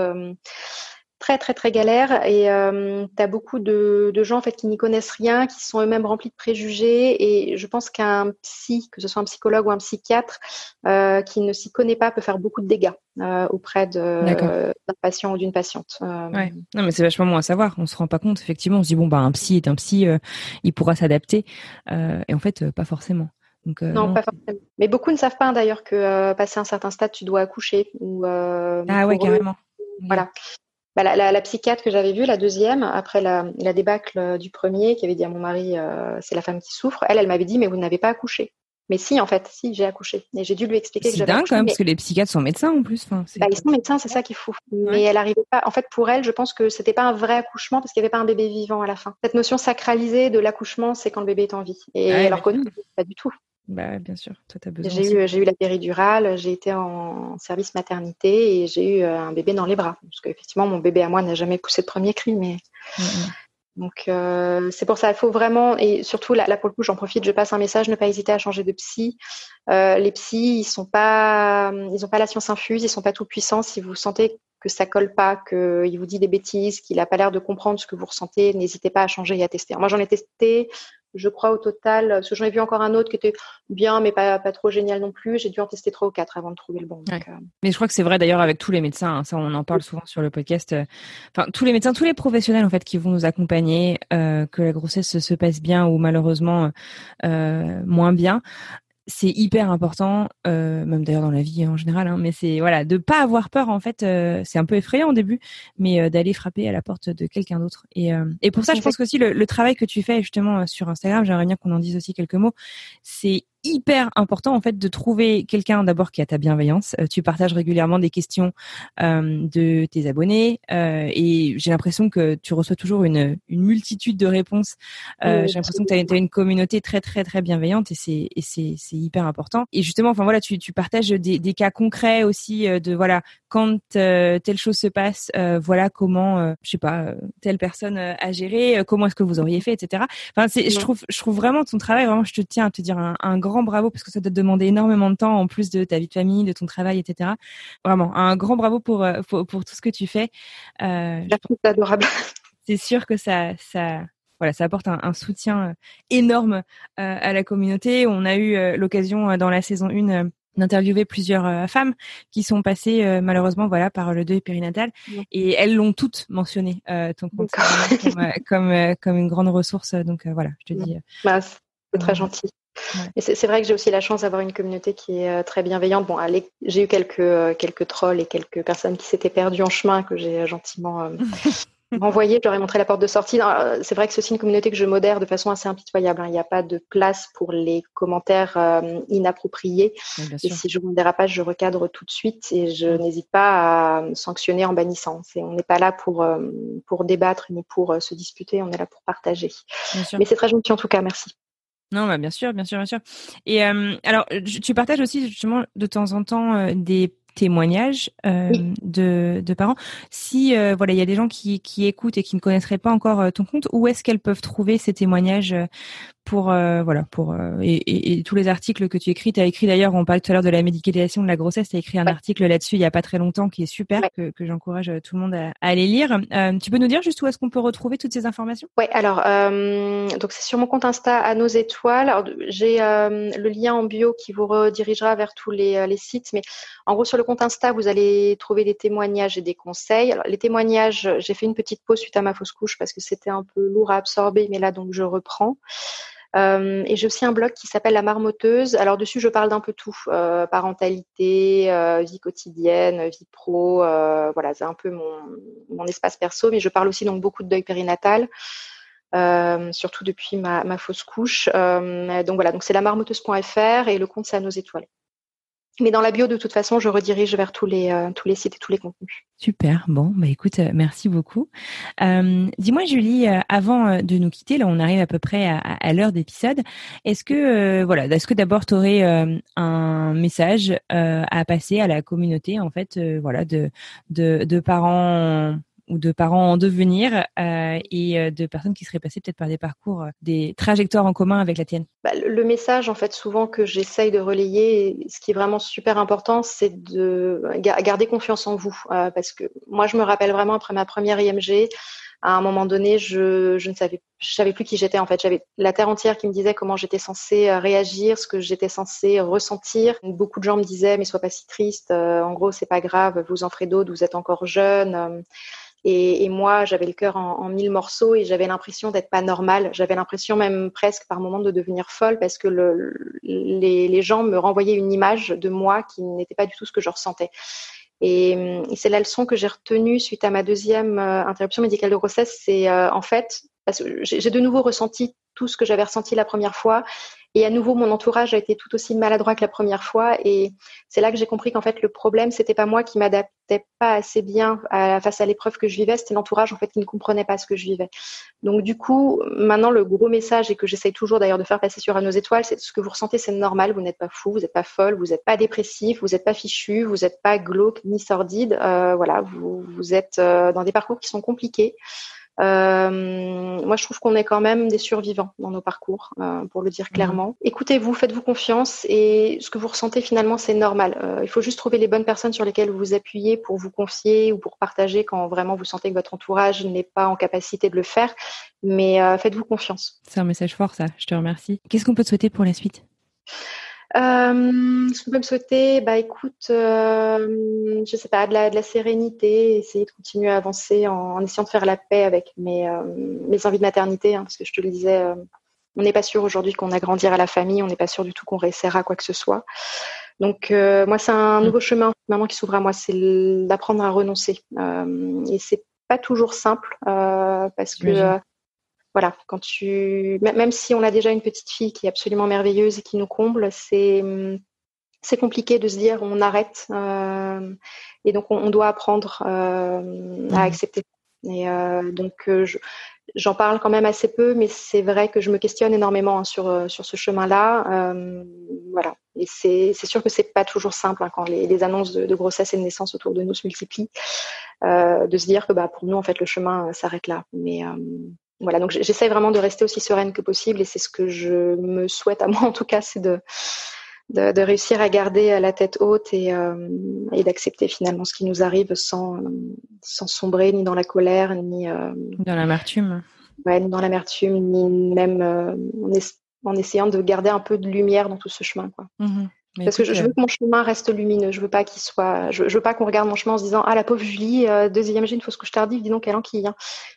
très très très galère et euh, tu as beaucoup de, de, gens en fait qui n'y connaissent rien, qui sont eux-mêmes remplis de préjugés et je pense qu'un psy, que ce soit un psychologue ou un psychiatre, euh, qui ne s'y connaît pas peut faire beaucoup de dégâts euh, auprès d'un patient ou d'une patiente. Euh, ouais. Non mais c'est vachement bon à savoir, on se rend pas compte effectivement, on se dit bon bah un psy est un psy, il pourra s'adapter et en fait pas forcément. Donc, non, pas forcément. Mais beaucoup ne savent pas d'ailleurs que passé un certain stade, tu dois accoucher. Ou, ah ouais, carrément. Voilà. Bah, la, psychiatre que j'avais vue, la deuxième, après la, débâcle euh, du premier, qui avait dit à mon mari, euh, c'est la femme qui souffre, elle, elle m'avait dit, mais vous n'avez pas accouché. Mais si, en fait, si, j'ai accouché. Et j'ai dû lui expliquer que j'avais accouché. C'est dingue quand même, parce que les psychiatres sont médecins en plus. bah, ils sont médecins, c'est ça qui est fou. Mais elle arrivait pas. En fait, pour elle, je pense que c'était pas un vrai accouchement parce qu'il n'y avait pas un bébé vivant à la fin. Cette notion sacralisée de l'accouchement, c'est quand le bébé est en vie. Et alors que nous, pas du tout. Bah, bien sûr, toi, as besoin. J'ai eu, j'ai eu la péridurale, j'ai été en service maternité et j'ai eu euh, un bébé dans les bras. Parce qu'effectivement, mon bébé à moi n'a jamais poussé de premier cri, mais. Mm, mm. Donc, euh, c'est pour ça, il faut vraiment, et surtout là, là pour le coup, j'en profite, je passe un message, ne pas hésiter à changer de psy. Euh, les psys, ils sont pas, ils ont pas la science infuse, ils sont pas tout puissants. Si vous sentez que ça colle pas, qu'il vous dit des bêtises, qu'il a pas l'air de comprendre ce que vous ressentez, n'hésitez pas à changer et à tester. moi, j'en ai testé je crois au total, parce que j'en ai vu encore un autre qui était bien, mais pas, pas trop génial non plus. J'ai dû en tester trois ou quatre avant de trouver le bon. Euh. Mais je crois que c'est vrai d'ailleurs avec tous les médecins. Hein. ça, on en parle souvent sur le podcast. Euh, enfin, tous les médecins, tous les professionnels en fait qui vont nous accompagner, euh, que la grossesse se passe bien ou malheureusement moins bien c'est hyper important, euh, même d'ailleurs dans la vie en général, hein, mais c'est voilà de pas avoir peur en fait. Euh, c'est un peu effrayant au début, mais euh, d'aller frapper à la porte de quelqu'un d'autre. Et, et pour ça, je pense qu'aussi le, le travail que tu fais justement sur Instagram, j'aimerais bien qu'on en dise aussi quelques mots. C'est hyper important en fait de trouver quelqu'un d'abord qui a ta bienveillance. Euh, tu partages régulièrement des questions euh, de tes abonnés euh, et j'ai l'impression que tu reçois toujours une, une multitude de réponses. j'ai l'impression que tu as, une communauté très très très bienveillante et c'est et c'est c'est hyper important. Et justement, enfin voilà, tu tu partages des, des cas concrets aussi de voilà quand telle chose se passe, voilà comment je sais pas telle personne a géré, comment est-ce que vous auriez fait, etc. Enfin c'est je trouve je trouve vraiment ton travail vraiment je te tiens à te dire un, un grand grand bravo parce que ça te demandé énormément de temps en plus de ta vie de famille, de ton travail, etc. Vraiment, un grand bravo pour, euh, pour, tout ce que tu fais. Euh, c'est adorable. C'est sûr que ça, ça, voilà, ça apporte un, soutien euh, énorme à la communauté. On a eu l'occasion dans la saison 1 d'interviewer plusieurs femmes qui sont passées malheureusement voilà par le deuil périnatal et elles l'ont toutes mentionné ton compte comme, comme, comme une grande ressource donc voilà je te dis bah, c'est très gentil et c'est vrai que j'ai aussi la chance d'avoir une communauté qui est très bienveillante. Bon, j'ai eu quelques, quelques trolls et quelques personnes qui s'étaient perdues en chemin que j'ai gentiment renvoyé, je leur ai montré la porte de sortie. C'est vrai que c'est aussi une communauté que je modère de façon assez impitoyable. Hein. Il n'y a pas de place pour les commentaires euh, inappropriés. et si je vois un dérapage, je recadre tout de suite et je n'hésite pas à sanctionner en bannissant. on n'est pas là pour, euh, pour débattre ni pour euh, se disputer, on est là pour partager. Mais c'est très gentil en tout cas, merci. Non, bah bien sûr, bien sûr, bien sûr. Et alors, tu partages aussi justement de temps en temps des témoignages euh, de, de, parents. Si euh, voilà, il y a des gens qui, qui écoutent et qui ne connaîtraient pas encore euh, ton compte, où est-ce qu'elles peuvent trouver ces témoignages pour euh, voilà pour euh, et, et, tous les articles que tu écris. Tu as écrit d'ailleurs, on parlait tout à l'heure de la médicalisation de la grossesse. Tu as écrit un article là-dessus il y a pas très longtemps qui est super que, que j'encourage euh, tout le monde à, aller lire. tu peux nous dire juste où est-ce qu'on peut retrouver toutes ces informations? Oui, alors donc c'est sur mon compte Insta à nos étoiles. J'ai le lien en bio qui vous redirigera vers tous les, les sites, mais en gros sur le compte Insta vous allez trouver des témoignages et des conseils. Alors les témoignages, j'ai fait une petite pause suite à ma fausse couche parce que c'était un peu lourd à absorber, mais là donc je reprends. Euh, et j'ai aussi un blog qui s'appelle La Marmoteuse. Alors dessus, je parle d'un peu tout euh, parentalité, euh, vie quotidienne, vie pro. voilà, c'est un peu mon, mon, espace perso, mais je parle aussi donc beaucoup de deuil périnatal. surtout depuis ma, ma fausse couche. donc voilà, donc c'est la marmoteuse.fr et le compte c'est à nos étoiles. Mais dans la bio, de toute façon, je redirige vers tous les, euh, tous les sites et tous les contenus. Super. Bon, bah écoute, euh, merci beaucoup. Euh, dis-moi, Julie, avant de nous quitter, là, on arrive à peu près à, à l'heure d'épisode. Est-ce que, voilà, est-ce que d'abord tu aurais un message à passer à la communauté, en fait, voilà, de, de, de parents ou de parents en devenir euh, et euh, de personnes qui seraient passées peut-être par des parcours, euh, des trajectoires en commun avec la tienne bah, Le message, en fait, souvent que j'essaye de relayer, ce qui est vraiment super important, c'est de garder confiance en vous. parce que moi, je me rappelle vraiment après ma première IMG, à un moment donné, je, ne savais, je savais plus qui j'étais en fait. J'avais la terre entière qui me disait comment j'étais censée réagir, ce que j'étais censée ressentir. Beaucoup de gens me disaient mais sois pas si triste. en gros, c'est pas grave, vous en ferez d'autres, vous êtes encore jeune. Et, moi, j'avais le cœur en, mille morceaux et j'avais l'impression d'être pas normale. J'avais l'impression même presque par moments de devenir folle parce que le, les, gens me renvoyaient une image de moi qui n'était pas du tout ce que je ressentais. Et, c'est la leçon que j'ai retenue suite à ma deuxième euh, interruption médicale de grossesse. C'est euh, en fait, j'ai de nouveau ressenti tout ce que j'avais ressenti la première fois et à nouveau, mon entourage a été tout aussi maladroit que la première fois. Et c'est là que j'ai compris qu'en fait, le problème, c'était pas moi qui m'adaptais pas assez bien à, face à l'épreuve que je vivais, c'était l'entourage en fait qui ne comprenait pas ce que je vivais. Donc du coup, maintenant, le gros message et que j'essaye toujours d'ailleurs de faire passer sur à nos étoiles, c'est ce que vous ressentez, c'est normal. Vous n'êtes pas fou, vous n'êtes pas folle, vous n'êtes pas dépressif, vous n'êtes pas fichu, vous n'êtes pas glauque ni sordide. Euh, voilà, vous, vous êtes euh, dans des parcours qui sont compliqués. Euh, moi, je trouve qu'on est quand même des survivants dans nos parcours, euh, pour le dire mhm. clairement. Écoutez-vous, faites-vous confiance et ce que vous ressentez finalement, c'est normal. Euh, il faut juste trouver les bonnes personnes sur lesquelles vous vous appuyez pour vous confier ou pour partager quand vraiment vous sentez que votre entourage n'est pas en capacité de le faire. Mais faites-vous confiance. C'est un message fort, ça. Je te remercie. Qu'est-ce qu'on peut te souhaiter pour la suite? Euh, ce qu'on peut me souhaiter, bah écoute, euh, je sais pas, de la, de la sérénité, essayer de continuer à avancer en, en essayant de faire la paix avec mes, euh, mes envies de maternité, hein, parce que je te le disais, euh, on n'est pas sûr aujourd'hui qu'on agrandir à la famille, on n'est pas sûr du tout qu'on réessayera quoi que ce soit. Donc euh, moi, c'est un nouveau chemin maintenant qui s'ouvre à moi, c'est d'apprendre à renoncer, et c'est pas toujours simple parce que voilà, quand tu, même si on a déjà une petite fille qui est absolument merveilleuse et qui nous comble, c'est c'est compliqué de se dire on arrête euh, et donc on, doit apprendre euh, à mmh. accepter. Et euh, donc j'en parle quand même assez peu, mais c'est vrai que je me questionne énormément hein, sur sur ce chemin-là. voilà, et c'est c'est sûr que c'est pas toujours simple hein, quand les, les annonces de, de, grossesse et de naissance autour de nous se multiplient, de se dire que bah pour nous en fait le chemin s'arrête là. Mais voilà, donc j'essaie vraiment de rester aussi sereine que possible et c'est ce que je me souhaite à moi en tout cas, c'est de, de, de, réussir à garder la tête haute et, euh, et d'accepter finalement ce qui nous arrive sans, sans sombrer ni dans la colère ni euh, dans l'amertume. Ouais, ni dans l'amertume, ni même euh, en, en, essayant de garder un peu de lumière dans tout ce chemin. Quoi. Mmh Parce que je, veux que mon chemin reste lumineux. Je veux pas qu'il soit. Je, veux pas qu'on regarde mon chemin en se disant ah la pauvre Julie, euh, deuxième une fausse couche tardive, dis donc elle enquille. Hein.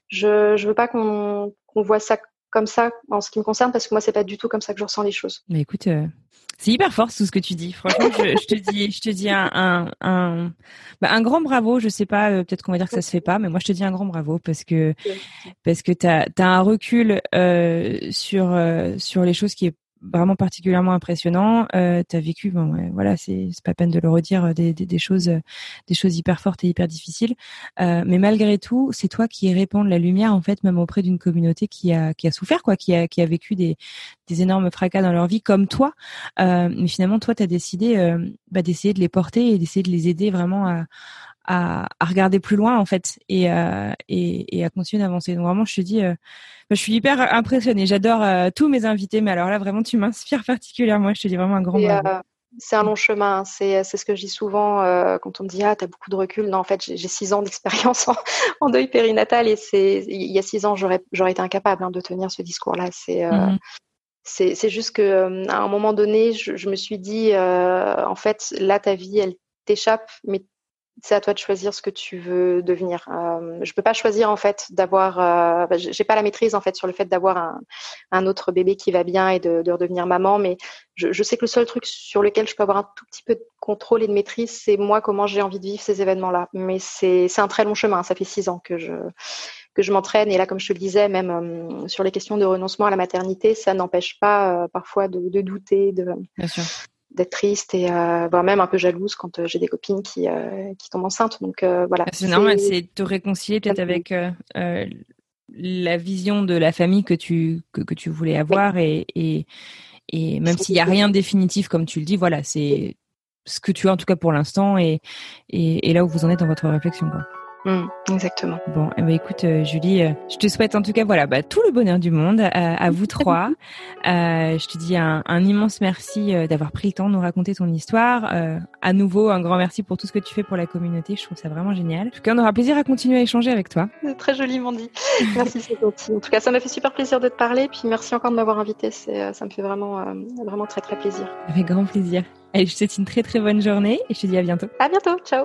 Je je veux pas qu'on qu'on voit ça comme ça en ce qui me concerne parce que moi c'est pas du tout comme ça que je ressens les choses. Mais écoute, euh, c'est hyper fort tout ce que tu dis. Franchement, je, te dis, je te dis un un un, bah, un grand bravo. Je sais pas, euh, peut-être qu'on va dire que ça se fait pas, mais moi je te dis un grand bravo parce que parce que t'as as un recul euh, sur sur les choses qui est vraiment particulièrement impressionnant. Euh, tu as vécu, bon, voilà, c'est pas peine de le redire, euh, des, des, choses, euh, des choses hyper fortes et hyper difficiles. Euh, mais malgré tout, c'est toi qui répands la lumière en fait, même auprès d'une communauté qui a qui a souffert, quoi, qui a qui a vécu des des énormes fracas dans leur vie, comme toi. Euh, mais finalement, toi, tu as décidé euh, bah, d'essayer de les porter et d'essayer de les aider vraiment à, à, regarder plus loin en fait et, euh, et, et, à continuer d'avancer. Donc vraiment, je te dis, euh, bah, je suis hyper impressionnée. J'adore euh, tous mes invités, mais alors là, vraiment, tu m'inspires particulièrement. Je te dis vraiment un grand bravo. c'est un long chemin. Hein. C'est, c'est ce que je dis souvent quand on me dit ah t'as beaucoup de recul. Non, en fait, j'ai, six ans d'expérience en, en, deuil périnatal et c'est il y a six ans j'aurais j'aurais été incapable hein, de tenir ce discours-là. C'est mmh c'est, c'est juste que à un moment donné, je, je me suis dit en fait là ta vie elle t'échappe, mais c'est à toi de choisir ce que tu veux devenir. Euh, je peux pas choisir en fait d'avoir, euh, bah, j'ai pas la maîtrise en fait sur le fait d'avoir un, un, autre bébé qui va bien et de, de redevenir maman, mais je, je, sais que le seul truc sur lequel je peux avoir un tout petit peu de contrôle et de maîtrise, c'est moi comment j'ai envie de vivre ces événements-là. Mais c'est un très long chemin. Ça fait six ans que je que je m'entraîne et là, comme je te le disais, même euh, sur les questions de renoncement à la maternité, ça n'empêche pas euh, parfois de, de, douter, de Bien sûr d'être triste et euh, voire même un peu jalouse quand euh, j'ai des copines qui, euh, qui tombent enceintes. Donc voilà. C'est normal, c'est te réconcilier peut-être avec la vision de la famille que tu que, que tu voulais avoir et, et, et même s'il y a rien de définitif comme tu le dis, voilà, c'est ce que tu as en tout cas pour l'instant et, et, et là où vous en êtes dans votre réflexion. Quoi. Mmh, exactement. Bon, eh ben, écoute, euh, Julie, euh, je te souhaite en tout cas, voilà, bah, tout le bonheur du monde euh, à vous trois. je te dis un, un immense merci d'avoir pris le temps de nous raconter ton histoire. à nouveau, un grand merci pour tout ce que tu fais pour la communauté. Je trouve ça vraiment génial. En tout cas, on aura plaisir à continuer à échanger avec toi. Très joliment dit. Merci, c'est gentil. En tout cas, ça m'a fait super plaisir de te parler. Puis merci encore de m'avoir invité. C'est, ça me fait vraiment, vraiment très, très plaisir. Avec grand plaisir. Allez, je te souhaite une très, très bonne journée et je te dis à bientôt. À bientôt. Ciao.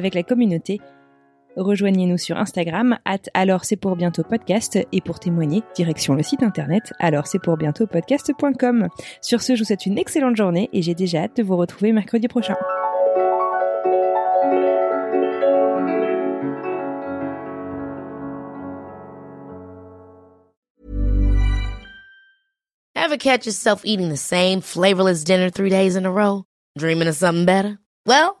avec la communauté. Rejoignez-nous sur Instagram, at alors c'est pour bientôt podcast, et pour témoigner, direction le site internet alors c'est pour bientôt podcast.com. Sur ce, je vous souhaite une excellente journée et j'ai déjà hâte de vous retrouver mercredi prochain. Ever catch yourself eating the same flavorless dinner three days in a row? Dreaming of something better? Well,